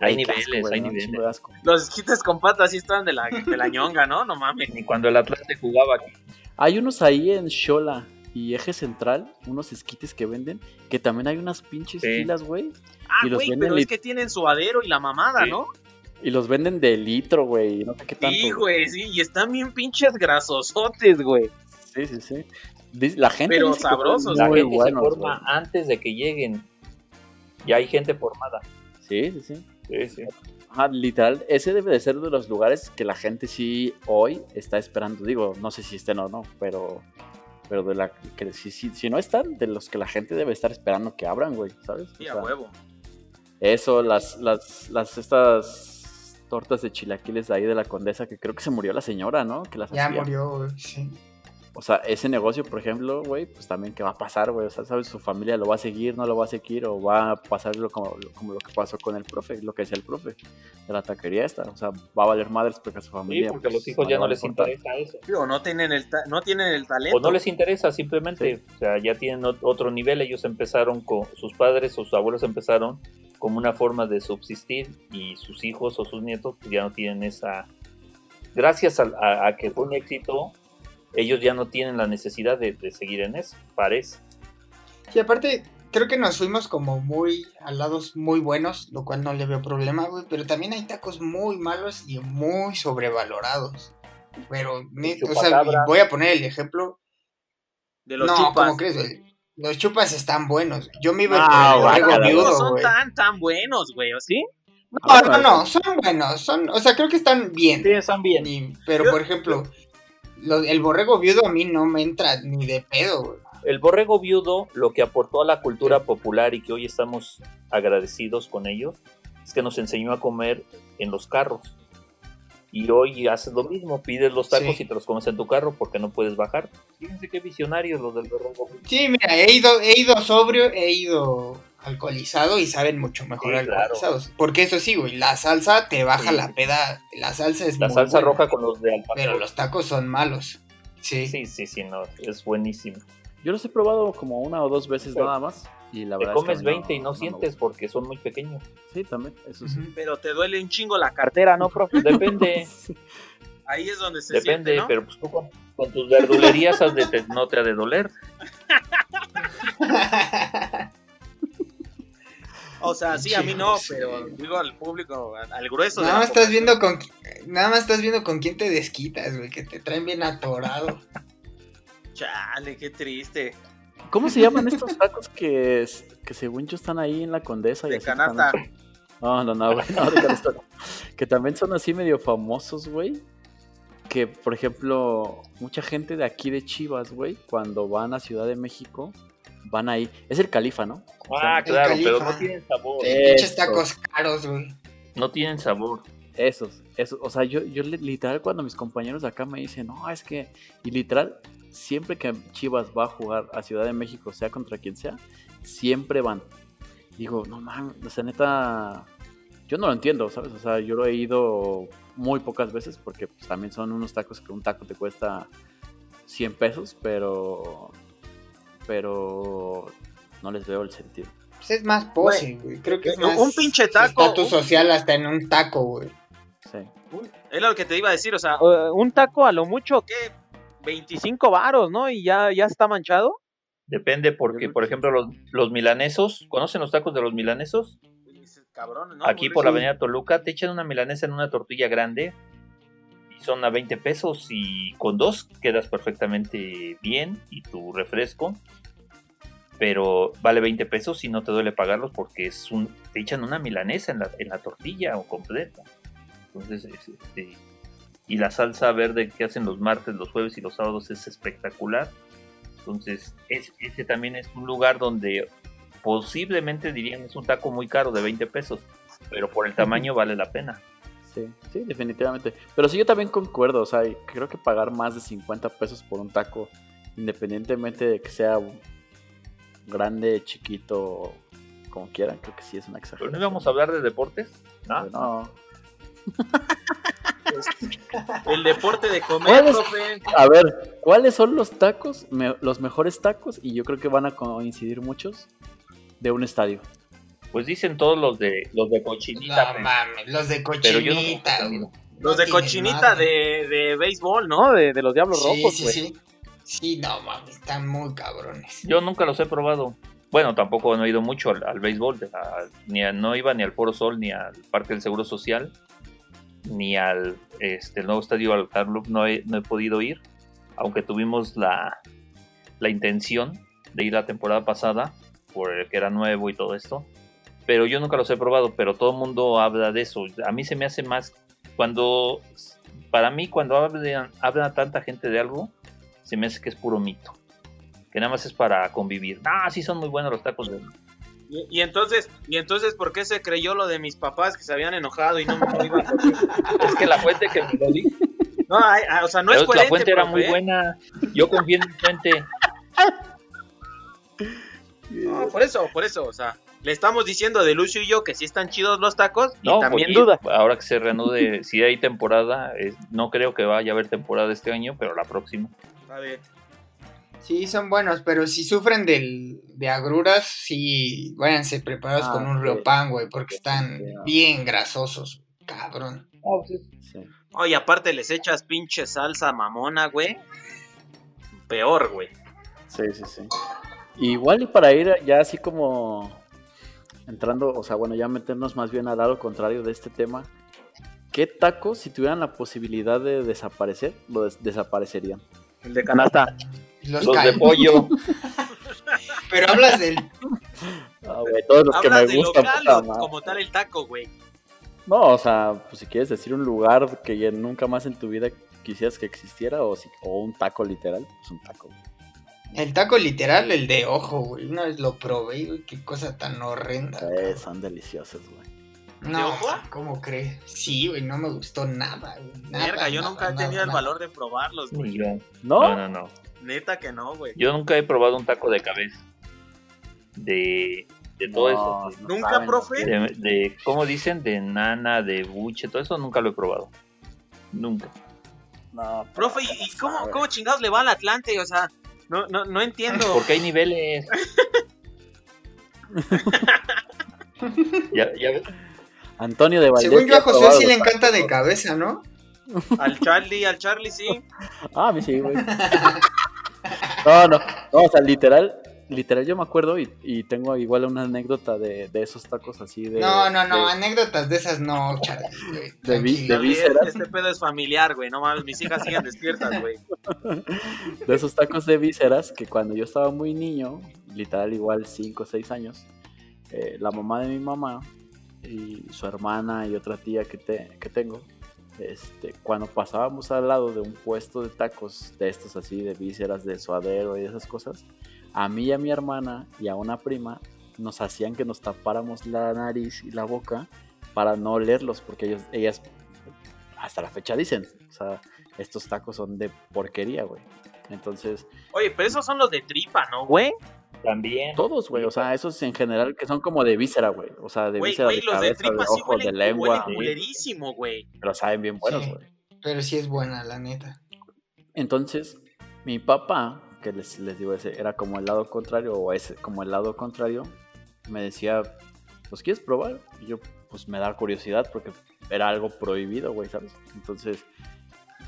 S3: Hay niveles,
S2: güey,
S3: hay niveles.
S2: asco.
S1: Los quites con patas sí están de la, de la ñonga, ¿no? No mames.
S3: Ni cuando el Atlante jugaba aquí.
S2: Hay unos ahí en Shola y Eje Central, unos esquites que venden, que también hay unas pinches
S3: Sí.
S2: filas, güey.
S1: Ah,
S2: Y los
S1: güey,
S2: venden
S1: pero es que tienen suadero y la mamada,
S3: Sí.
S1: ¿no?
S2: Y los venden de litro, güey. No sé qué tanto.
S1: Sí, güey, sí. Y están bien pinches grasosotes, güey.
S2: Sí, sí, sí. La gente
S1: Pero sabrosos.
S3: La
S2: muy
S3: gente
S2: buenos,
S3: se forma
S2: güey.
S3: antes de que lleguen. Ya hay gente formada.
S2: Sí, sí, sí.
S3: Sí, sí.
S2: Ajá, literal, ese debe de ser de los lugares que la gente sí hoy está esperando. Digo, no sé si estén o no, pero pero de la que si, si, si no están, de los que la gente debe estar esperando que abran, güey, ¿sabes? O
S1: Sí, a huevo.
S2: Eso, las, las, las, estas tortas de chilaquiles de ahí de la condesa, que creo que se murió la señora, ¿no? Que las
S4: Ya
S2: hacía.
S4: murió, güey, sí.
S2: O sea, ese negocio, por ejemplo, güey, pues también qué va a pasar, güey. O sea, ¿sabes? Su familia lo va a seguir, no lo va a seguir, o va a pasarlo como, como lo que pasó con el profe, lo que decía el profe de la taquería esta. O sea, va a valer madres porque a su
S3: Sí,
S2: familia.
S3: porque a los
S2: pues,
S3: hijos ya no les
S2: importar.
S3: interesa eso.
S1: Sí, O no tienen el, ta- no tienen el talento.
S3: O no les interesa, simplemente, o sea, ya tienen ot- otro nivel. Ellos empezaron con sus padres o sus abuelos empezaron como una forma de subsistir y sus hijos o sus nietos pues, ya no tienen esa. Gracias a, a- a que fue un éxito, ellos ya no tienen la necesidad de, de seguir en eso, parece.
S4: Y aparte, creo que nos fuimos como muy a lados muy buenos, lo cual no le veo problema, güey. Pero también hay tacos muy malos y muy sobrevalorados. Pero, o sea, voy a poner el ejemplo.
S1: De los
S4: no,
S1: chupas.
S4: ¿cómo crees, güey? Los chupas están buenos. Yo me iba
S2: No,
S4: el borrego
S2: guácala,
S1: no son tan, tan buenos, güey, ¿o sí?
S4: No, no, no, son buenos. Son, o sea, creo que están bien.
S3: Sí, están bien.
S4: Y- pero,
S1: Yo-
S4: por ejemplo, lo- el borrego viudo a mí no me entra ni de pedo, güey.
S3: El borrego viudo, lo que aportó a la cultura popular y que hoy estamos agradecidos con ellos, es que nos enseñó a comer en los carros. Y hoy haces lo mismo, pides los tacos
S4: Sí.
S3: y te los comes en tu carro porque no puedes bajar. Fíjense qué visionarios los del viudo.
S4: Sí, mira, he ido, he ido sobrio, he ido alcoholizado y saben mucho mejor
S3: Sí, claro.
S4: alcoholizados. Porque eso sí, güey, la salsa te baja
S3: Sí.
S4: la peda, la salsa es
S3: La
S4: muy
S3: salsa
S4: buena,
S3: roja con los de al pastor.
S4: pero los tacos son malos. Sí.
S3: Sí, sí, sí, no, es buenísimo.
S2: Yo los he probado como una o dos veces nada más. Y la
S3: Te
S2: verdad es que
S3: comes
S2: a mí no-
S3: 20 y no, sientes porque son muy pequeños.
S2: Sí, también, eso sí.
S1: Pero te duele un chingo la cartera, ¿no, profe?
S3: Depende,
S1: Ahí es donde se
S3: depende,
S1: siente, ¿no?
S3: pero pues tú con, con tus verdulerías has de te- no te ha de doler.
S1: O sea, sí, a mí no, pero digo al público, al, grueso.
S4: nada más estás viendo con nada más estás viendo con quién te desquitas, güey, que te traen bien atorado.
S1: Chale, qué triste.
S2: ¿Cómo se llaman estos tacos que, que según yo están ahí en la condesa? y
S1: De canasta.
S2: No, no, no, güey, no, de canasta. Que también son así medio famosos, güey. Que, por ejemplo, mucha gente de aquí de Chivas, güey, cuando van a Ciudad de México, van ahí. Es el califa, ¿no?
S3: Ah, claro, pero no tienen sabor.
S4: Pinches tacos caros, güey.
S3: No tienen sabor.
S2: Esos, esos. O sea, yo, yo li- literal cuando mis compañeros de acá me dicen, no, es que, y literal, siempre que Chivas va a jugar a Ciudad de México, sea contra quien sea, siempre van. Digo, no mames, o sea, neta, yo no lo entiendo, ¿sabes? O sea, yo lo he ido muy pocas veces porque pues, también son unos tacos que un taco te cuesta 100 pesos, pero pero no les veo el sentido.
S4: Pues es más pose, güey. Creo que es
S1: Un-
S4: más
S1: un pinche taco.
S4: estatus social hasta en un taco, güey.
S2: Sí.
S1: Es lo que te iba a decir, o sea, eh, un taco a lo mucho, ¿qué? 25 varos, ¿no? Y ya, ya está manchado.
S3: Depende porque, por ejemplo, los, los milanesos, ¿conocen los tacos de los milanesos?
S1: Cabrón, ¿no?
S3: Aquí por la avenida Toluca te echan una milanesa en una tortilla grande y son a 20 pesos y con dos quedas perfectamente bien y tu refresco. Pero vale 20 pesos y no te duele pagarlos porque es un, te echan una milanesa en la, en la tortilla o completa. Entonces, es, este, y la salsa verde que hacen los martes, los jueves y los sábados es espectacular. Entonces, es, ese también es un lugar donde posiblemente dirían es un taco muy caro de 20 pesos, pero por el tamaño vale la pena.
S2: Sí, sí, definitivamente. Pero sí, yo también concuerdo. O sea, creo que pagar más de 50 pesos por un taco, independientemente de que sea grande, chiquito, como quieran, creo que sí es una
S3: Pero
S2: exageración.
S3: no íbamos a hablar de deportes, ¿no?
S2: No.
S1: El deporte de comer.
S2: A ver, ¿cuáles son los tacos, me- los mejores tacos? Y yo creo que van a coincidir muchos de un estadio.
S3: Pues dicen todos los de los de cochinita,
S4: No
S3: pero-
S4: mames, los de cochinita,
S3: no
S1: Los de cochinita de, de béisbol, ¿no? De, de los Diablos
S4: Sí,
S1: Rojos,
S4: sí,
S1: güey.
S4: sí. Sí, no mames, están muy cabrones.
S3: Yo nunca los he probado. Bueno, tampoco no he ido mucho al, al béisbol, a- ni a- no iba ni al Foro Sol, ni al Parque del Seguro Social, ni al este, nuevo estadio al Club, no he, no he podido ir, aunque tuvimos la, la intención de ir la temporada pasada, por el que era nuevo y todo esto, pero yo nunca los he probado, pero todo el mundo habla de eso. A mí se me hace más, cuando, para mí cuando habla, habla tanta gente de algo, se me hace que es puro mito que nada más es para convivir. Ah, sí son muy buenos los tacos de...
S1: Y, y entonces, y entonces, ¿por qué se creyó lo de mis papás que se habían enojado y no me iban a?
S3: Es que la fuente que me lo dijo,
S1: No, ay, ay, o sea, no es
S3: la
S1: coherente,
S3: fuente era muy
S1: ¿eh?
S3: buena. Yo confié en mi fuente.
S1: No, por eso, por eso, o sea, le estamos diciendo de Lucio y yo que sí están chidos los tacos y también
S3: pues,
S1: duda.
S3: Ahora que se reanude, si hay temporada, es- no creo que vaya a haber temporada este año, pero la próxima.
S1: A ver,
S4: Sí, son buenos, pero si sufren del, de agruras, sí, váyanse preparados
S2: Ah,
S4: con un
S2: sí.
S4: riopan, güey, porque están
S2: Sí, sí.
S4: bien grasosos, cabrón.
S2: Sí.
S1: oye, aparte les echas pinche salsa mamona, güey. Peor, güey.
S2: Sí, sí, sí. Igual y para ir ya así como entrando, o sea, bueno, ya meternos más bien al lado contrario de este tema. ¿Qué tacos, si tuvieran la posibilidad de desaparecer, lo des- desaparecerían?
S1: El de canasta.
S4: Los,
S3: Los de pollo.
S4: Pero hablas del.
S2: Ah, güey, todos los que
S1: ¿Hablas
S2: me gustan.
S1: local o como tal el taco, güey?
S2: No, o sea, pues si quieres decir un lugar que ya nunca más en tu vida quisieras que existiera, o, si, o un taco literal, pues un taco.
S4: El taco literal, el de ojo, güey. Una vez lo probé, güey, qué cosa tan horrenda.
S2: Eh, son deliciosos, güey.
S4: No,
S1: ojo?
S4: ¿cómo crees? Sí, güey, no me gustó nada, güey.
S1: Verga, yo
S4: nada,
S1: nunca he
S4: nada,
S1: tenido el
S4: nada.
S1: valor de probarlos, güey.
S2: ¿No?
S3: No, no, no.
S1: Neta que no, güey.
S3: Yo nunca he probado un taco de cabeza. De, de todo
S2: No,
S3: eso.
S2: no
S1: ¿Nunca,
S2: saben,
S1: profe?
S3: De, de, ¿cómo dicen? De nana, de buche, todo eso nunca lo he probado. Nunca.
S2: No,
S1: Profe, ¿y, y cómo, cómo chingados le va al Atlante? O sea, no, no, no entiendo.
S3: Porque hay niveles. ya, ya ves.
S2: Antonio de Valdés.
S4: Según yo a Josué
S2: probado
S4: sí le encanta de cabeza, ¿no?
S1: Al Charlie, al Charlie sí.
S2: Ah, a mí sí, güey. No, no, no, o sea, literal, literal yo me acuerdo y, y tengo igual una anécdota de, de esos tacos así de...
S4: No, no, no,
S2: de-
S4: anécdotas de esas no, Charlie, güey.
S2: De vi- de vísceras.
S1: Este pedo es familiar, güey. No mames, mis hijas siguen despiertas, güey.
S2: de esos tacos de vísceras que cuando yo estaba muy niño, literal igual 5 o 6 años, eh, la mamá de mi mamá y su hermana y otra tía que, te- que tengo, este, cuando pasábamos al lado de un puesto de tacos de estos así, de vísceras, de suadero y esas cosas, a mí y a mi hermana y a una prima nos hacían que nos tapáramos la nariz y la boca para no olerlos, porque ellos, ellas hasta la fecha dicen, o sea, estos tacos son de porquería, güey. Entonces,
S1: Oye, pero esos son los de tripa, ¿no, güey?
S3: También.
S2: Todos, güey. O sea, esos en general que son como de víscera, güey. O sea, de víscera,
S1: güey,
S2: de
S1: los de
S2: cabeza, de
S1: tripa sí
S2: ojos, de lengua.
S1: huelen culerísimo, güey.
S2: Pero saben bien buenos,
S4: Sí.
S2: güey.
S4: Pero sí es buena, la neta.
S2: Entonces, mi papá, que les, les digo, ese era como el lado contrario, o ese como el lado contrario, me decía, pues ¿quieres probar? Y yo, pues me da curiosidad porque era algo prohibido, güey, ¿sabes? Entonces,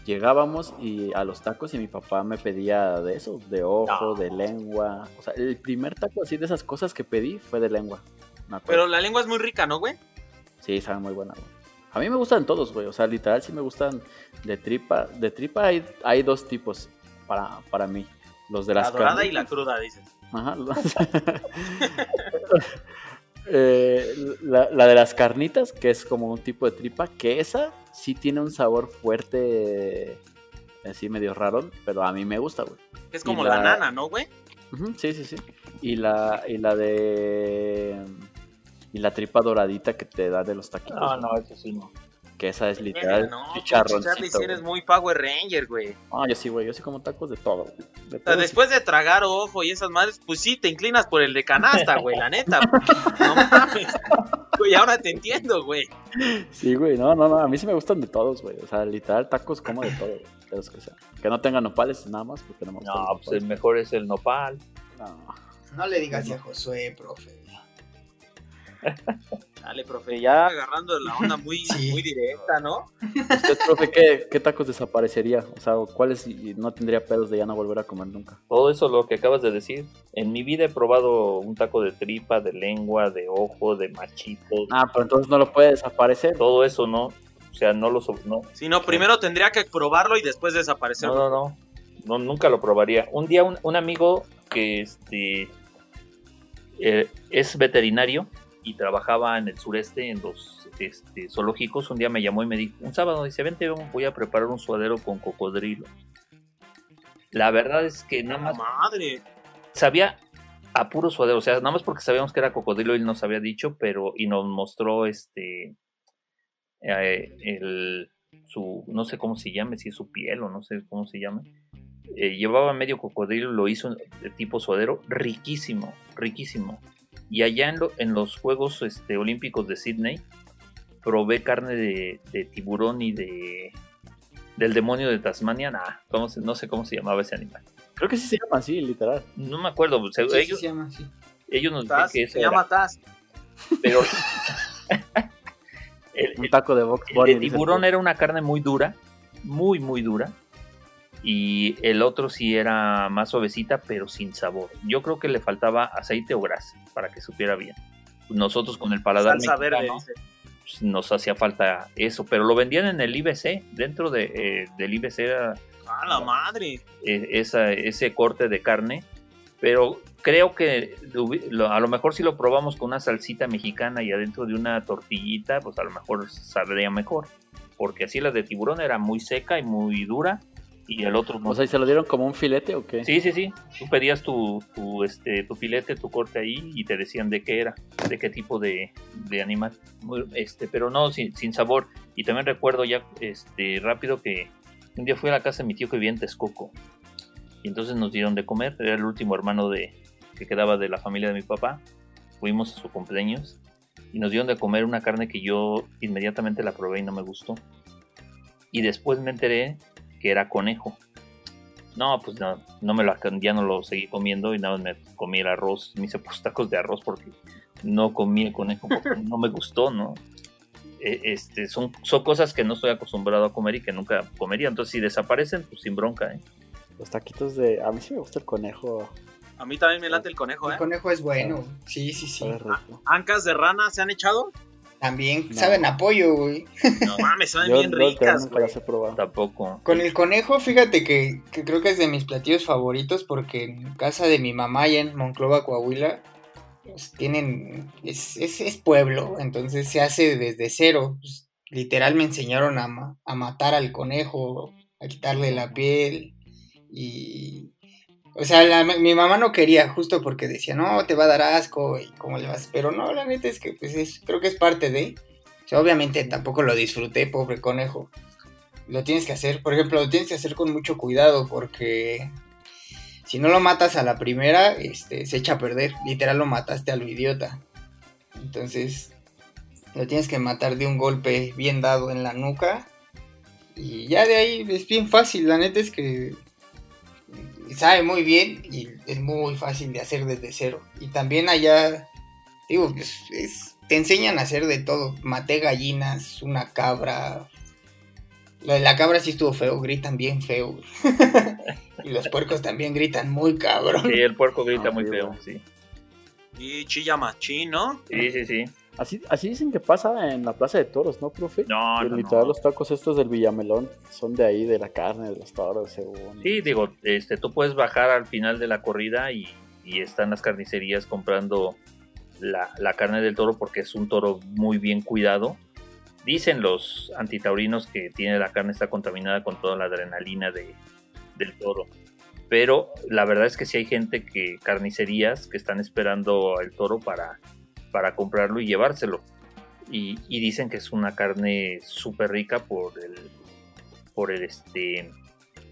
S2: llegábamos y a los tacos y mi papá me pedía de eso, de ojo,
S3: No.
S2: de lengua. O sea, el primer taco así de esas cosas que pedí fue de lengua. me.
S1: Pero la lengua es muy rica, ¿no, güey?
S2: Sí, saben muy buena, güey. A mí me gustan todos, güey. O sea, literal sí me gustan de tripa. De tripa hay, hay dos tipos para, para mí. Los de
S1: La
S2: las
S1: dorada y la cruda, dices.
S2: Ajá. Eh, la, la de las carnitas, que es como un tipo de tripa, que esa sí tiene un sabor fuerte, así medio raro, pero a mí me gusta, güey.
S1: Es como
S2: la-
S1: la nana, ¿no, güey?
S2: Sí, sí, sí. Y la, y la de... Y la tripa doradita que te da de los taquitos.
S3: No,
S2: güey,
S3: no, eso sí no.
S2: Que esa es literal
S1: No,
S2: chicharroncito.
S1: Charlie, si eres
S2: güey.
S1: muy Power Ranger, güey.
S2: No, yo sí, güey. Yo sí como tacos de todo, güey. De
S1: O sea,
S2: todo, sí.
S1: después de tragar ojo y esas madres, pues sí, te inclinas por el de canasta, güey, la neta. No mames. Güey, ahora te entiendo, güey.
S2: Sí, güey. No, no, no. A mí sí me gustan de todos, güey. O sea, literal tacos como de todo, güey. De los que no tengan nopales nada más, porque no me gustan
S3: No,
S2: los
S3: pues el mejor es el nopal.
S2: No.
S4: No le digas así a Josué, profe.
S1: Dale, profe, ya agarrando la onda muy,
S4: Sí.
S1: muy directa, ¿no?
S2: Usted, profe, ¿qué, ¿qué tacos desaparecería? O sea, ¿cuáles no tendría pedos de ya no volver a comer nunca?
S3: Todo eso lo que acabas de decir. En mi vida he probado un taco de tripa, de lengua, de ojo, de machito.
S2: Ah, pero entonces no lo puede desaparecer.
S3: Todo eso no. O sea, no lo no,
S1: Si no, primero tendría que probarlo y después desaparecer.
S3: no, no, no. No, nunca lo probaría. Un día un, un amigo que este eh, es veterinario y trabajaba en el sureste en los este, zoológicos, un día me llamó y me dijo, un sábado, dice, vente, voy a preparar un suadero con cocodrilo. La verdad es que nada
S1: ¡La
S3: más
S1: madre!
S3: sabía a puro suadero, o sea, nada más porque sabíamos que era cocodrilo, él nos había dicho, pero y nos mostró este eh, el su no sé cómo se llame, si es su piel o no sé cómo se llame. Eh, llevaba medio cocodrilo, lo hizo de tipo suadero, riquísimo, riquísimo. Y allá en, lo- en los Juegos este, Olímpicos de Sydney probé carne de, de tiburón y de del demonio de Tasmania, nah, ¿cómo se- no sé cómo se llamaba ese animal.
S2: Creo que sí se llama así, literal.
S3: No me acuerdo, se-
S4: Sí, sí
S3: ellos,
S4: se llama así.
S3: ellos nos dijeron
S1: Taz,
S3: que eso
S1: se
S3: era,
S1: llama Taz.
S3: pero el,
S2: Un taco de box
S3: el de tiburón era una carne muy dura, muy muy dura, y el otro sí era más suavecita, pero sin sabor. Yo creo que le faltaba aceite o grasa para que supiera bien. Nosotros con el paladar
S1: Salsa
S3: mexicano, pues, nos hacía falta eso, pero lo vendían en el IBC, dentro de, eh, del IBC era
S1: ¡Ah, la madre!
S3: eh, esa, ese corte de carne, pero creo que a lo mejor si lo probamos con una salsita mexicana y adentro de una tortillita, pues a lo mejor saldría mejor, porque así la de tiburón era muy seca y muy dura y el otro no.
S2: O sea, ¿y se lo dieron como un filete o qué?
S3: Sí, sí, sí. Tú pedías tu, tu, este, tu filete, tu corte ahí y te decían de qué era, de qué tipo de, de animal. Este, pero no, sin, sin sabor. Y también recuerdo ya este, rápido que un día fui a la casa de mi tío que vivía en Texcoco. Y entonces nos dieron de comer. Era el último hermano de, que quedaba de la familia de mi papá. Fuimos a su cumpleaños y nos dieron de comer una carne que yo inmediatamente la probé y no me gustó. Y después me enteré que era conejo. No, pues no, no me lo, ya no lo seguí comiendo y nada más me comí el arroz, me hice pues tacos de arroz porque no comí el conejo porque no me gustó, ¿no? Eh, Este, son, son cosas que no estoy acostumbrado a comer y que nunca comería. Entonces, si desaparecen, pues sin bronca, ¿eh?
S2: Los taquitos de... A mí sí me gusta el conejo.
S1: A mí también me late el conejo,
S4: El
S1: ¿eh?
S4: conejo es bueno. Sí, sí, sí.
S2: rico.
S1: ¿Ancas de rana se han echado?
S4: También
S2: No.
S4: saben apoyo, güey.
S1: No mames, saben
S2: Yo,
S1: bien ricas, güey.
S2: las he probado.
S3: Tampoco.
S4: Con el conejo, fíjate que, que creo que es de mis platillos favoritos porque en casa de mi mamá allá en Monclova, Coahuila, pues, tienen, es, es, es pueblo, entonces se hace desde cero. Pues, literal me enseñaron a, ma- a matar al conejo, a quitarle la piel y... O sea, la- mi mamá no quería justo porque decía, no, te va a dar asco y cómo le vas. Pero no, la neta es que pues es, creo que es parte de... O sea, obviamente tampoco lo disfruté, pobre conejo lo tienes que hacer, por ejemplo, lo tienes que hacer con mucho cuidado porque Si no lo matas a la primera, este, se echa a perder. Literal lo mataste a lo idiota. Entonces, lo tienes que matar de un golpe bien dado en la nuca. Y ya de ahí es bien fácil. La neta es que sabe muy bien y es muy fácil de hacer desde cero. Y también allá, digo, pues, es, te enseñan a hacer de todo. Maté gallinas, una cabra. Lo de la cabra sí estuvo feo, gritan bien feo. y los puercos también gritan muy cabrón.
S3: Sí, el puerco grita
S2: Ah,
S3: muy feo, sí.
S1: Y chilla machín, ¿no?
S3: Sí, sí, sí.
S2: Así, así dicen que pasa en la Plaza de Toros, ¿no, profe?
S3: No, no, no.
S2: los tacos estos del Villamelón son de ahí, de la carne, de los toros, según.
S3: Sí, digo, este, tú puedes bajar al final de la corrida y, y están las carnicerías comprando la, la carne del toro porque es un toro muy bien cuidado. Dicen los antitaurinos que tiene la carne está contaminada con toda la adrenalina de, del toro. Pero la verdad es que sí hay gente que, carnicerías, que están esperando el toro para, para comprarlo y llevárselo. Y, y dicen que es una carne súper rica por el, por el este,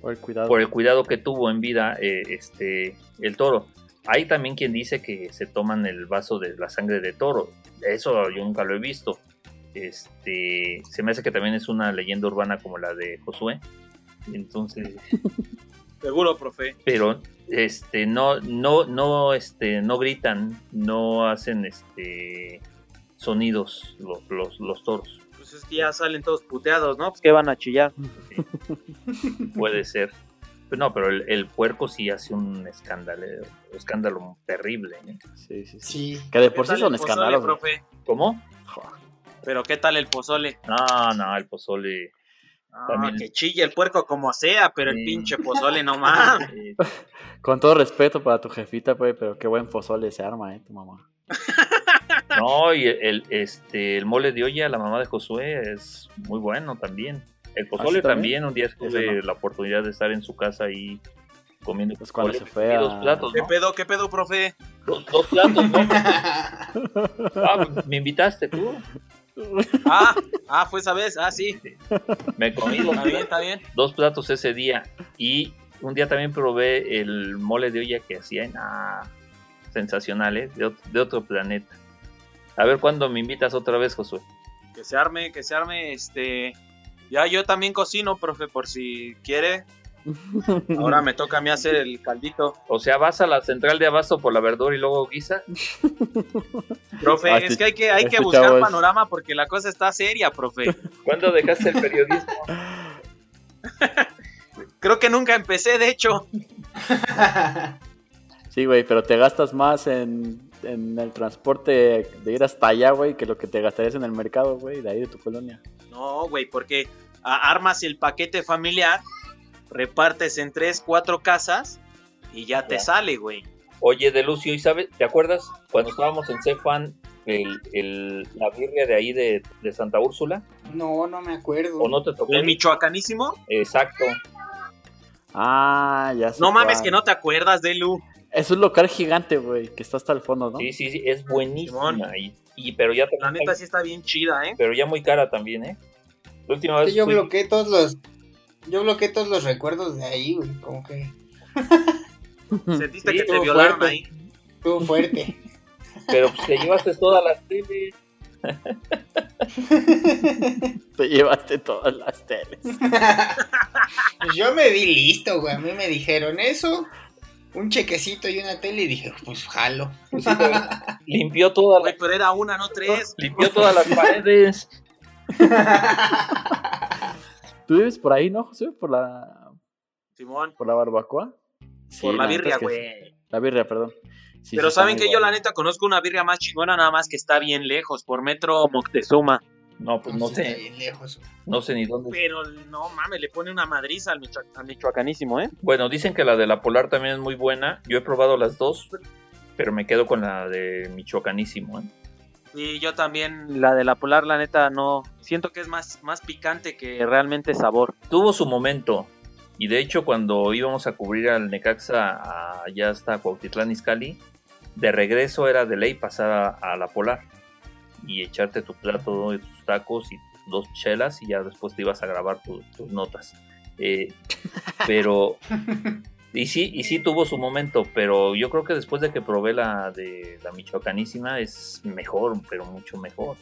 S2: Por el cuidado.
S3: por el cuidado que tuvo en vida eh, este el toro. Hay también quien dice que se toman el vaso de la sangre de toro. Eso yo nunca lo he visto. Este, se me hace que también es una leyenda urbana como la de Josué. Entonces,
S1: Seguro, profe.
S3: pero este no no no este no gritan, no hacen este sonidos los, los, los toros.
S1: Pues es que ya salen todos puteados, ¿no? Pues que van a chillar.
S3: Puede ser. Pero no, pero el, el puerco sí hace un escándalo, escándalo terrible. ¿eh?
S2: Sí, sí, sí.
S4: Sí.
S2: Que de
S1: ¿Qué
S2: por sí son escándalos.
S3: ¿Cómo?
S1: Pero ¿qué tal el pozole?
S3: No, no, el pozole.
S1: Ah, que chille el puerco como sea, pero el pinche pozole no mames.
S2: Con todo respeto para tu jefita, güey, pero qué buen pozole se arma, eh, tu mamá.
S3: no, y el, este, el mole de olla, la mamá de Josué, es muy bueno también. El pozole
S2: ¿Ah, sí,
S3: también?
S2: también?
S3: un día tuve
S2: no.
S3: la oportunidad de estar en su casa ahí comiendo
S2: Pues cuando
S3: pozole.
S2: se fue
S3: Y
S2: a-
S3: dos platos,
S1: ¿Qué
S3: ¿no?
S1: pedo, qué pedo, profe?
S3: Dos, dos platos, ¿no? Ah, me invitaste tú.
S1: Ah, ah, fue esa vez. Ah, sí.
S3: Me comí dos,
S1: Está bien, está bien.
S3: dos platos ese día. Y un día también probé el mole de olla que hacía. Ah, sensacional, ¿eh? De, de otro planeta. A ver cuándo me invitas otra vez, Josué.
S1: Que se arme, que se arme, este... Ya yo también cocino, profe, por si quiere. Ahora me toca a mí hacer el caldito.
S3: O sea, vas a la central de abasto por la verdura y luego guisa.
S1: Profe,
S2: Ah,
S1: es
S2: este-
S1: que hay que, hay que buscar
S2: es-
S1: panorama porque la cosa está seria, profe.
S3: ¿Cuándo dejaste el periodismo?
S1: Creo que nunca empecé, de hecho.
S2: Sí, güey, pero te gastas más en, en el transporte de ir hasta allá, güey, que lo que te gastarías en el mercado, güey, de ahí de tu colonia.
S1: No, güey, porque armas el paquete familiar, repartes en tres, cuatro casas y ya te
S3: Ya.
S1: sale, güey.
S3: Oye, de Lucio, ¿y sabes? ¿Te acuerdas cuando estábamos en Cefan, el, el- la birria de ahí de, de Santa Úrsula?
S4: No, no me acuerdo.
S3: ¿O no te tocó?
S1: El michoacanísimo.
S3: Exacto.
S2: Ah, ya sé.
S1: No mames
S2: cuál.
S1: que no te acuerdas de Lu.
S2: Es un local gigante, güey, que está hasta el fondo, ¿no?
S3: Sí, sí, sí, es buenísima. Y, y- pero ya
S1: La neta sí está bien chida, ¿eh?
S3: pero ya muy cara también, ¿eh? La última vez
S4: Sí, yo
S3: fui-
S4: bloqueé todos los. Yo bloqueé todos los recuerdos de ahí, güey. Como que
S1: Sentiste
S3: Sí,
S1: que te violaron
S4: fuerte.
S1: ahí.
S4: estuvo fuerte.
S3: pero pues, te llevaste todas las teles.
S2: Te llevaste todas las teles.
S4: Pues yo me di listo, güey. A mí me dijeron eso, un chequecito y una tele y dije, pues jalo.
S3: Pues sí, limpió todas las
S1: pero era una, no tres.
S3: limpió todas las paredes.
S2: ¿Tú vives por ahí, no, José? ¿Por la,
S1: Simón,
S2: por la barbacoa? Sí,
S1: por la birria,
S2: es que-
S1: güey.
S2: La birria, perdón. Sí,
S1: Pero
S2: sí
S1: saben que yo la neta conozco una birria más chingona, nada más que está bien lejos, por metro Moctezuma.
S3: No, pues no sé,
S4: bien lejos.
S3: no sé ni dónde.
S1: Pero no mames, le pone una madriza al, michoa- al michoacanísimo, ¿eh?
S3: Bueno, dicen que la de la Polar también es muy buena. Yo he probado las dos, pero me quedo con la de Michoacanísimo, ¿eh?
S1: Y yo también, la de la polar, la neta, no. Siento que es más, más picante que realmente sabor.
S3: tuvo su momento. Y de hecho, cuando íbamos a cubrir al Necaxa allá hasta Cuautitlán Izcalli, de regreso era de ley pasar a, a la Polar y echarte tu plato de tus tacos y dos chelas y ya después te ibas a grabar tu- tus notas. Eh, pero Y sí, y sí tuvo su momento, pero yo creo que después de que probé la de la michoacanísima es mejor, pero mucho mejor.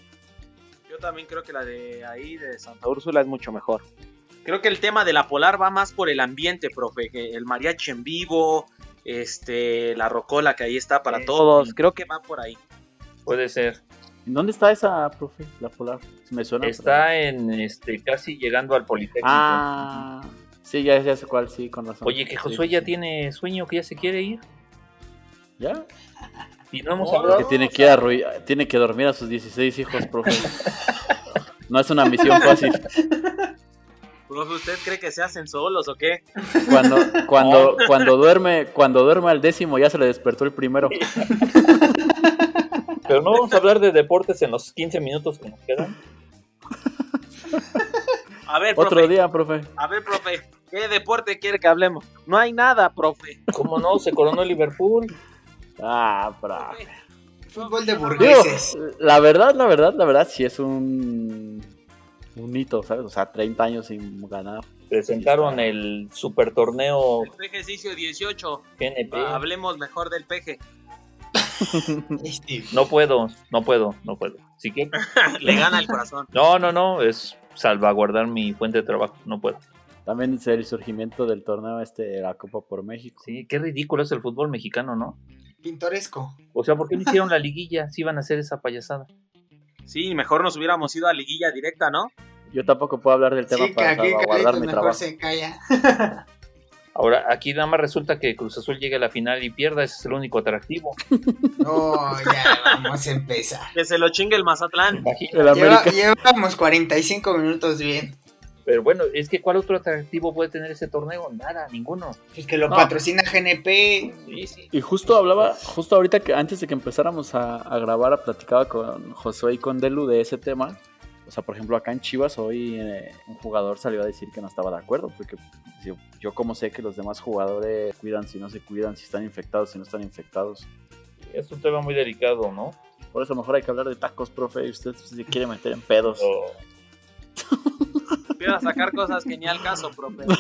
S1: Yo también creo que la de ahí, de Santa Úrsula, es mucho mejor. Creo que el tema de la polar va más por el ambiente, profe. que El mariachi en vivo, este, la rocola que ahí está para todos. Creo que va por ahí.
S3: Puede ser.
S2: ¿En dónde está esa, profe? La polar. Me suena.
S3: Está en este casi llegando al Politécnico.
S2: Ah, sí, ya, ya sé cuál, sí, con razón.
S3: Oye, que Josué
S2: Sí,
S3: ya
S2: sí.
S3: tiene sueño, que ya se quiere ir.
S2: ¿Ya?
S3: Y no hemos
S1: No,
S3: hablado.
S2: Que tiene que, tiene que dormir a sus 16 hijos, profe. No es una misión fácil.
S1: Profe, ¿usted cree que se hacen solos o qué?
S2: Cuando, cuando, cuando duerme, cuando duerme al décimo ya se le despertó el primero.
S3: Pero no vamos a hablar de deportes en los 15 minutos que nos quedan.
S1: A ver,
S2: Otro
S1: profe.
S2: día, profe.
S1: A ver, profe. ¿Qué deporte quiere que hablemos? No hay nada, profe.
S3: ¿Cómo no? Se coronó el Liverpool.
S2: Ah, profe.
S4: Fútbol de
S2: Digo,
S4: burgueses.
S2: la verdad, la verdad, la verdad, sí es un, un hito, ¿sabes? O sea, 30 años sin ganar.
S3: Presentaron el super torneo
S1: El hizo 18.
S3: GNP.
S1: Hablemos mejor del peje.
S4: Este,
S3: No puedo, no puedo, no puedo. Así que,
S1: Le gana el corazón.
S3: no, no, no, es salvaguardar mi fuente de trabajo. No puedo.
S2: También es el surgimiento del torneo este de la Copa por México.
S3: Sí, qué ridículo es el fútbol mexicano, ¿no?
S4: pintoresco.
S3: O sea, ¿por qué no hicieron la liguilla si iban a hacer esa payasada?
S1: Sí, mejor nos hubiéramos ido a liguilla directa, ¿no?
S2: Yo tampoco puedo hablar del tema
S4: Sí, que
S2: para
S4: aquí
S2: salvaguardar mi
S4: mejor
S2: trabajo.
S4: se calla.
S3: Ahora, aquí nada más resulta que Cruz Azul llegue a la final y pierda, ese es el único atractivo.
S4: No, ya vamos a empezar.
S1: Que se lo chingue el Mazatlán.
S2: El
S4: Lleva-
S2: América.
S4: llevamos 45 minutos bien.
S3: Pero bueno, es que ¿cuál otro atractivo puede tener ese torneo? Nada, ninguno.
S4: Pues que lo
S3: No.
S4: patrocina GNP.
S3: Sí, sí.
S2: Y justo hablaba, justo ahorita que antes de que empezáramos a, a grabar, platicaba con Josué y con Delu de ese tema. O sea, por ejemplo, acá en Chivas hoy eh, un jugador salió a decir que no estaba de acuerdo, porque yo, yo como sé que los demás jugadores cuidan, si no se cuidan, si están infectados, si no están infectados.
S3: Es un tema muy delicado, ¿no?
S2: Por eso mejor hay que hablar de tacos, profe, y usted se quiere meter en pedos.
S1: Empieza a sacar cosas que ni al caso, profe.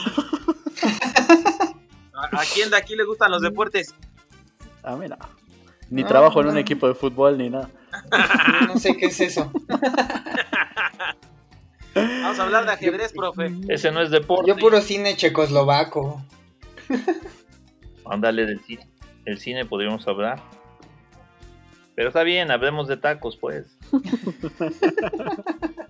S1: ¿A, a quién de aquí le gustan los deportes?
S2: A mí no. Ni
S4: No,
S2: trabajo en un
S4: no.
S2: equipo de fútbol ni nada.
S4: No sé qué es eso.
S1: Vamos a hablar de ajedrez, profe.
S3: Ese no es deporte.
S4: Yo puro cine checoslovaco.
S3: Ándale del cine. El cine podríamos hablar. Pero está bien, hablemos de tacos, pues. o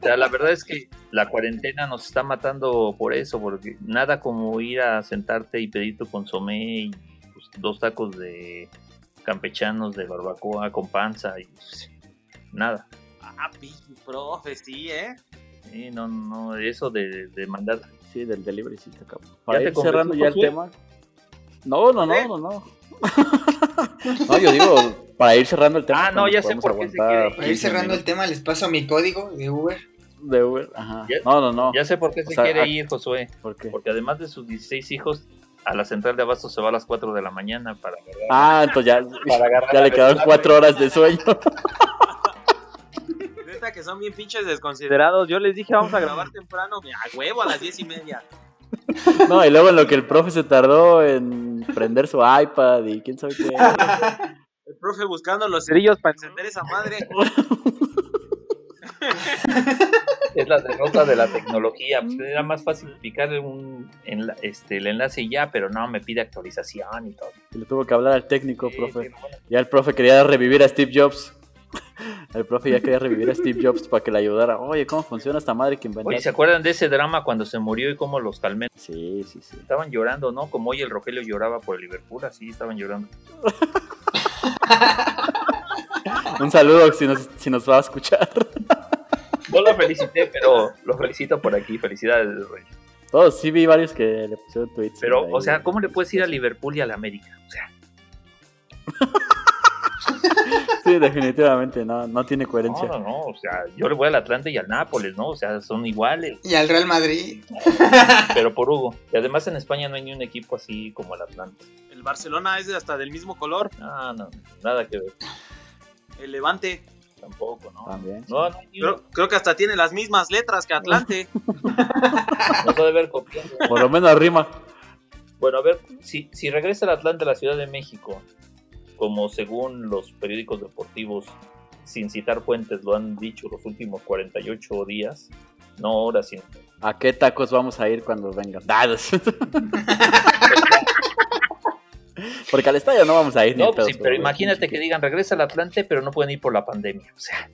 S3: sea, la verdad es que la cuarentena nos está matando por eso, porque nada como ir a sentarte y pedir tu consomé y pues, dos tacos de campechanos de barbacoa con panza y pues, nada.
S1: Ah, pi, profe, sí, ¿eh?
S3: Sí, no, no, eso de, de mandar.
S2: Sí, del delivery sí está cabrón. Para
S3: te
S2: ir cerrando
S3: convenció,
S2: ya el tema. No, no, no, no, no. no, yo digo, para ir cerrando el tema.
S3: Ah, no, ya sé por qué se quiere ir.
S4: Para ir
S2: 15
S4: cerrando el tema, les paso mi código de Uber.
S2: De Uber, ajá.
S3: Ya-
S2: No, no, no.
S3: Ya sé por qué se
S2: sea,
S3: quiere
S2: ah-
S3: ir, Josué.
S2: ¿Por qué?
S3: Porque además de sus 16 hijos, a la central de abasto se va a las 4 de la mañana para agarrar.
S2: Ah, entonces ya,
S3: Para agarrar
S2: ya le quedaron
S3: verdad,
S2: cuatro horas de sueño.
S1: Neta que son bien pinches desconsiderados. Yo les dije, vamos a grabar temprano. A huevo, a las diez y media.
S2: No, y luego en lo que el profe se tardó en prender su iPad y quién sabe qué.
S1: El profe buscando los cerillos para encender esa madre.
S3: Es la derrota de la tecnología. Pues era más fácil picar un, enla- este, el enlace ya, pero no, me pide actualización y todo.
S2: Y le tuvo que hablar al técnico,
S3: Sí,
S2: profe.
S3: sí, bueno.
S2: Ya el profe quería revivir a Steve Jobs. El profe ya quería revivir a Steve Jobs para que le ayudara. Oye, ¿cómo funciona esta madre que
S3: Oye, ¿se acuerdan de ese drama cuando se murió y cómo los calmé?
S2: Sí, sí, sí.
S3: Estaban llorando, ¿no? Como hoy el Rogelio lloraba por el Liverpool, así estaban llorando.
S2: Un saludo si nos, si nos va a escuchar.
S3: No lo felicité, pero lo felicito por aquí. Felicidades, Rey.
S2: Todos, sí vi varios que le pusieron tweets.
S3: Pero, o sea, ¿cómo le puedes ir a Liverpool y a la América? O sea,
S2: Sí, definitivamente, no, no tiene
S3: no,
S2: coherencia.
S3: no, no. O sea, yo le voy al Atlante y al Nápoles, ¿no? O sea, son iguales,
S4: Y al Real Madrid.
S3: pero por Hugo. Y además en España no hay ni un equipo así como el Atlante.
S1: El Barcelona es de hasta del mismo color.
S3: No, no, nada que ver.
S1: El Levante.
S3: Tampoco, ¿no?
S2: También.
S3: No, no.
S1: Creo, creo que hasta tiene las mismas letras que Atlante.
S3: No se debe haber copiado.
S2: Por lo menos rima.
S3: Bueno, a ver, si, si regresa el Atlante a la Ciudad de México, como según los periódicos deportivos, sin citar fuentes, lo han dicho los últimos 48 días, no horas, sino
S2: ¿A qué tacos vamos a ir cuando vengan? Dados. Porque al estadio no vamos a ir. ni
S3: No,
S2: pedos,
S3: sí, pero imagínate que digan regresa al Atlante, pero no pueden ir por la pandemia. O sea,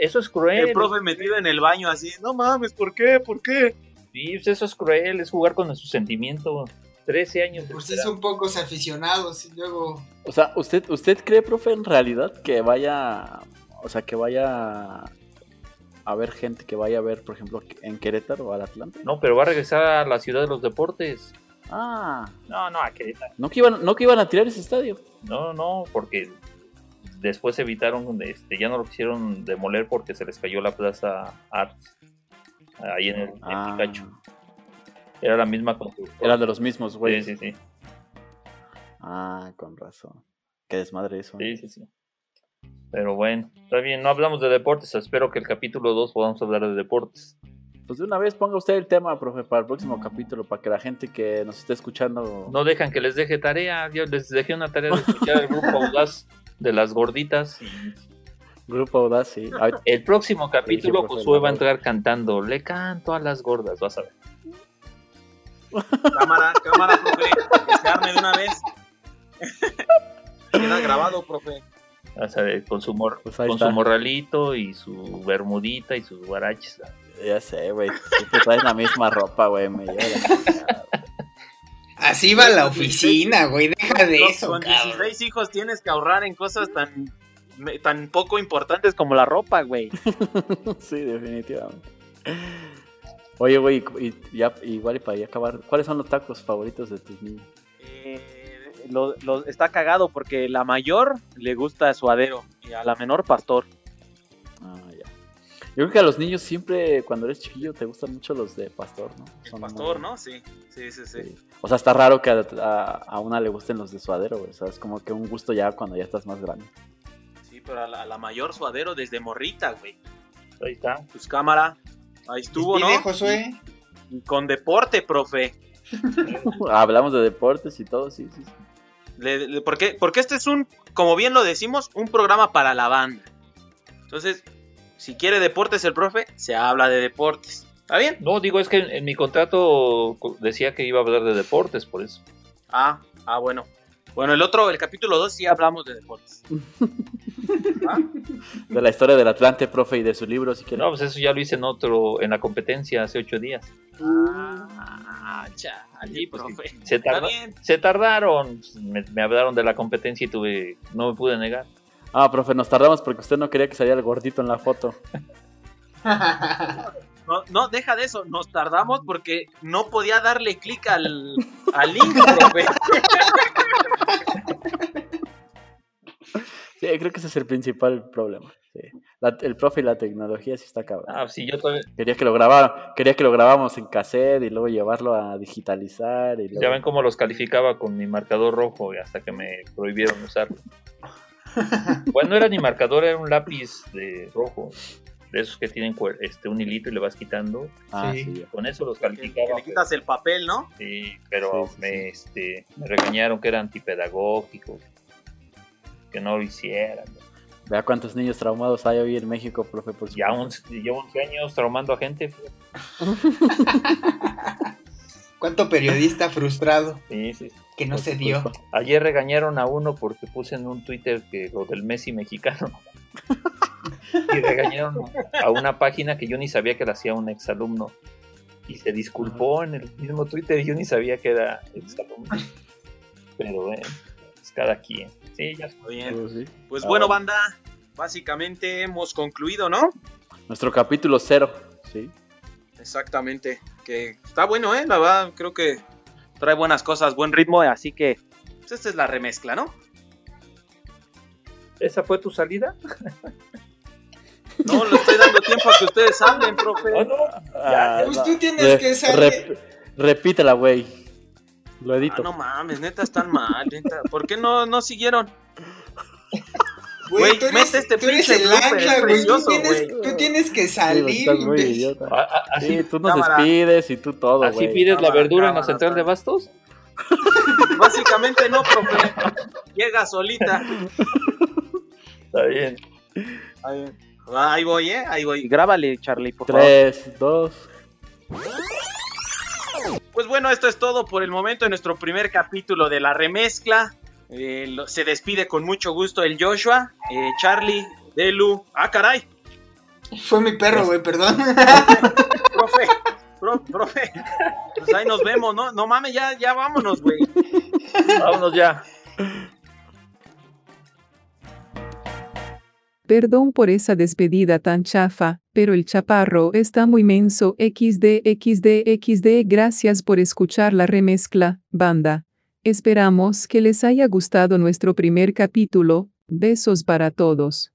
S3: eso es cruel.
S1: El profe metido en el baño así, no mames, ¿por qué? ¿Por qué?
S3: Sí, pues eso es cruel, es jugar con su sentimiento. 13 años. de
S4: Por si
S3: esperar.
S4: son pocos aficionados y luego...
S2: O sea, ¿usted, ¿usted cree, profe, en realidad que vaya, o sea, que vaya a haber gente que vaya a ver, por ejemplo, en Querétaro o al Atlante?
S3: No, pero va a regresar a la ciudad de los deportes.
S2: Ah,
S3: No, no, a Querétaro.
S2: no que iban, no que iban a tirar ese estadio.
S3: No, no, porque después evitaron, este, ya no lo quisieron demoler porque se les cayó la plaza Arts. Ahí en el en
S2: Ah,
S3: Picacho. Era la misma constructora.
S2: eran de los mismos,
S3: Sí,
S2: güey.
S3: sí, sí,
S2: Ah, con razón. Qué desmadre eso.
S3: sí, sí, sí. Pero bueno, está bien, no hablamos de deportes. Espero que el capítulo 2 podamos hablar de deportes.
S2: Pues de una vez ponga usted el tema, profe, para el próximo capítulo, para que la gente que nos esté escuchando...
S3: No dejan que les deje tarea. Yo les dejé una tarea de escuchar el grupo audaz de las gorditas.
S2: Grupo Audaz, sí.
S3: El próximo capítulo,
S2: profe,
S3: Josué va a entrar cantando. Le canto a las gordas, vas a ver.
S1: Cámara, cámara, profe, que se arme de una vez. Queda grabado, profe.
S3: Vas a ver, con su, mor
S2: Pues
S3: con su morralito y su bermudita y sus guaraches.
S2: Ya sé, güey. Siempre traes la misma ropa, güey. Me lleva.
S4: Así va la oficina, güey. Deja de
S1: No,
S4: eso,
S1: Con
S4: cabrón.
S1: 16 hijos tienes que ahorrar en cosas tan, tan poco importantes como la ropa, güey.
S2: Sí, definitivamente. Oye, güey, y ya, igual y para ya acabar, ¿cuáles son los tacos favoritos de tus niños?
S1: Eh, lo- lo- está cagado porque la mayor le gusta suadero y a la menor pastor.
S2: Ah, ya. Yo creo que a los niños siempre, cuando eres chiquillo, te gustan mucho los de pastor, ¿no?
S1: El
S2: Son
S1: pastor,
S2: muy-
S1: ¿no? Sí, sí, sí, sí.
S2: Sí. O sea, está raro que a, a- a una le gusten los de suadero, güey. O sea, es como que un gusto ya cuando ya estás más grande.
S1: Sí, pero a la, a la mayor suadero desde morrita, güey.
S3: Ahí está.
S1: Pues cámara, ahí estuvo, ¿no?
S4: Josué.
S1: Y con deporte, profe.
S2: Hablamos de deportes y todo, sí, sí. sí.
S1: Le- le- porque, porque este es un, como bien lo decimos, un programa para la banda. Entonces, si quiere deportes el profe, se habla de deportes. ¿Está bien?
S3: No, digo, es que en, en mi contrato co- decía que iba a hablar de deportes, por eso.
S1: Ah, ah, bueno. Bueno, el otro, el capítulo 2 sí hablamos de deportes. ¿Ah?
S2: De la historia del Atlante, profe, y de su libro, si quieres.
S3: No, pues eso ya lo hice en otro, en la competencia hace ocho días.
S1: Ah, chale,
S3: Sí, pues,
S1: profe.
S3: Se, tarda- tardaron, me, me hablaron de la competencia y tuve, no me pude negar.
S2: Ah, profe, nos tardamos porque usted no quería que saliera el gordito en la foto.
S1: No, no, deja de eso. Nos tardamos porque no podía darle clic al, al link, profe.
S2: Sí, creo que ese es el principal problema. sí. La- el profe y la tecnología sí está cabrón.
S3: Ah, sí, yo todavía,
S2: Quería que lo grabara, quería que lo grabáramos en cassette y luego llevarlo a digitalizar. Y luego...
S3: ya ven cómo los calificaba con mi marcador rojo y hasta que me prohibieron usarlo. Bueno, no era ni marcador, era un lápiz de rojo. De esos que tienen cuer- este, un hilito y le vas quitando.
S2: Ah,
S3: Sí. Con eso los
S1: Que, que
S3: calificaba.
S1: le quitas el papel, ¿no?
S3: Sí, pero
S2: Sí, sí,
S3: me,
S2: sí.
S3: Este, me regañaron que era antipedagógico, que no lo hicieran.
S2: Vea cuántos niños traumados hay hoy en México, profe, por
S3: Ya 11, llevo 11 años traumando a gente.
S4: ¿Cuánto periodista frustrado
S3: Sí, sí.
S4: que no se dio?
S3: Ayer regañaron a uno porque puse en un Twitter que lo del Messi mexicano. y regañaron a una página que yo ni sabía que la hacía un exalumno. Y se disculpó en el mismo Twitter y yo ni sabía que era exalumno. Pero bueno, es cada quien. Sí, ya
S1: Muy bien.
S2: Pues sí.
S1: Pues
S2: Ah,
S1: bueno,
S2: bueno.
S1: banda, básicamente hemos concluido, ¿no?
S2: Nuestro capítulo cero, ¿sí?
S1: Exactamente. Que está bueno, ¿eh? La verdad, creo que trae buenas cosas, buen ritmo, así que pues, esta es la remezcla, ¿no?
S3: ¿Esa fue tu salida?
S1: No, le estoy dando tiempo a que ustedes hablen, profe.
S3: Oh, no.
S2: Ah,
S4: Pues
S2: no.
S4: tú tienes
S2: Re-
S4: que salir.
S2: rep- repítela, güey. Lo
S1: Ah,
S2: edito.
S1: no mames, neta están mal, neta. ¿Por qué no, no siguieron? Güey, mete este
S4: tú eres
S1: pinche
S4: el ancla,
S1: es
S4: güey. Tú
S1: precioso,
S4: tienes,
S1: güey.
S4: tú tienes que
S2: Sí,
S4: salir.
S2: güey, estás muy idiota.
S3: A- a- Así,
S2: Sí, tú nos
S1: Cámara.
S2: despides y tú todo,
S3: así pides la
S1: Cámara,
S3: verdura en la
S1: cámara,
S3: central de bastos.
S1: Básicamente no, profe. Llega solita.
S3: Está bien.
S1: Ah, Ahí voy, ¿eh? Ahí voy. Grábale, Charlie, por favor.
S2: Tres, dos.
S1: Pues bueno, esto es todo por el momento en nuestro primer capítulo de la remezcla. Eh, lo- se despide con mucho gusto el Joshua, eh, Charlie, Delu. Ah, caray,
S4: Fue mi perro, güey, perdón.
S1: profe, pro- profe. Pues ahí nos vemos, ¿no? No mames, ya, ya vámonos, güey.
S3: Vámonos ya.
S5: Perdón por esa despedida tan chafa, pero el chaparro está muy menso. XD, XD, XD. Gracias por escuchar la remezcla, banda. Esperamos que les haya gustado nuestro primer capítulo. Besos para todos.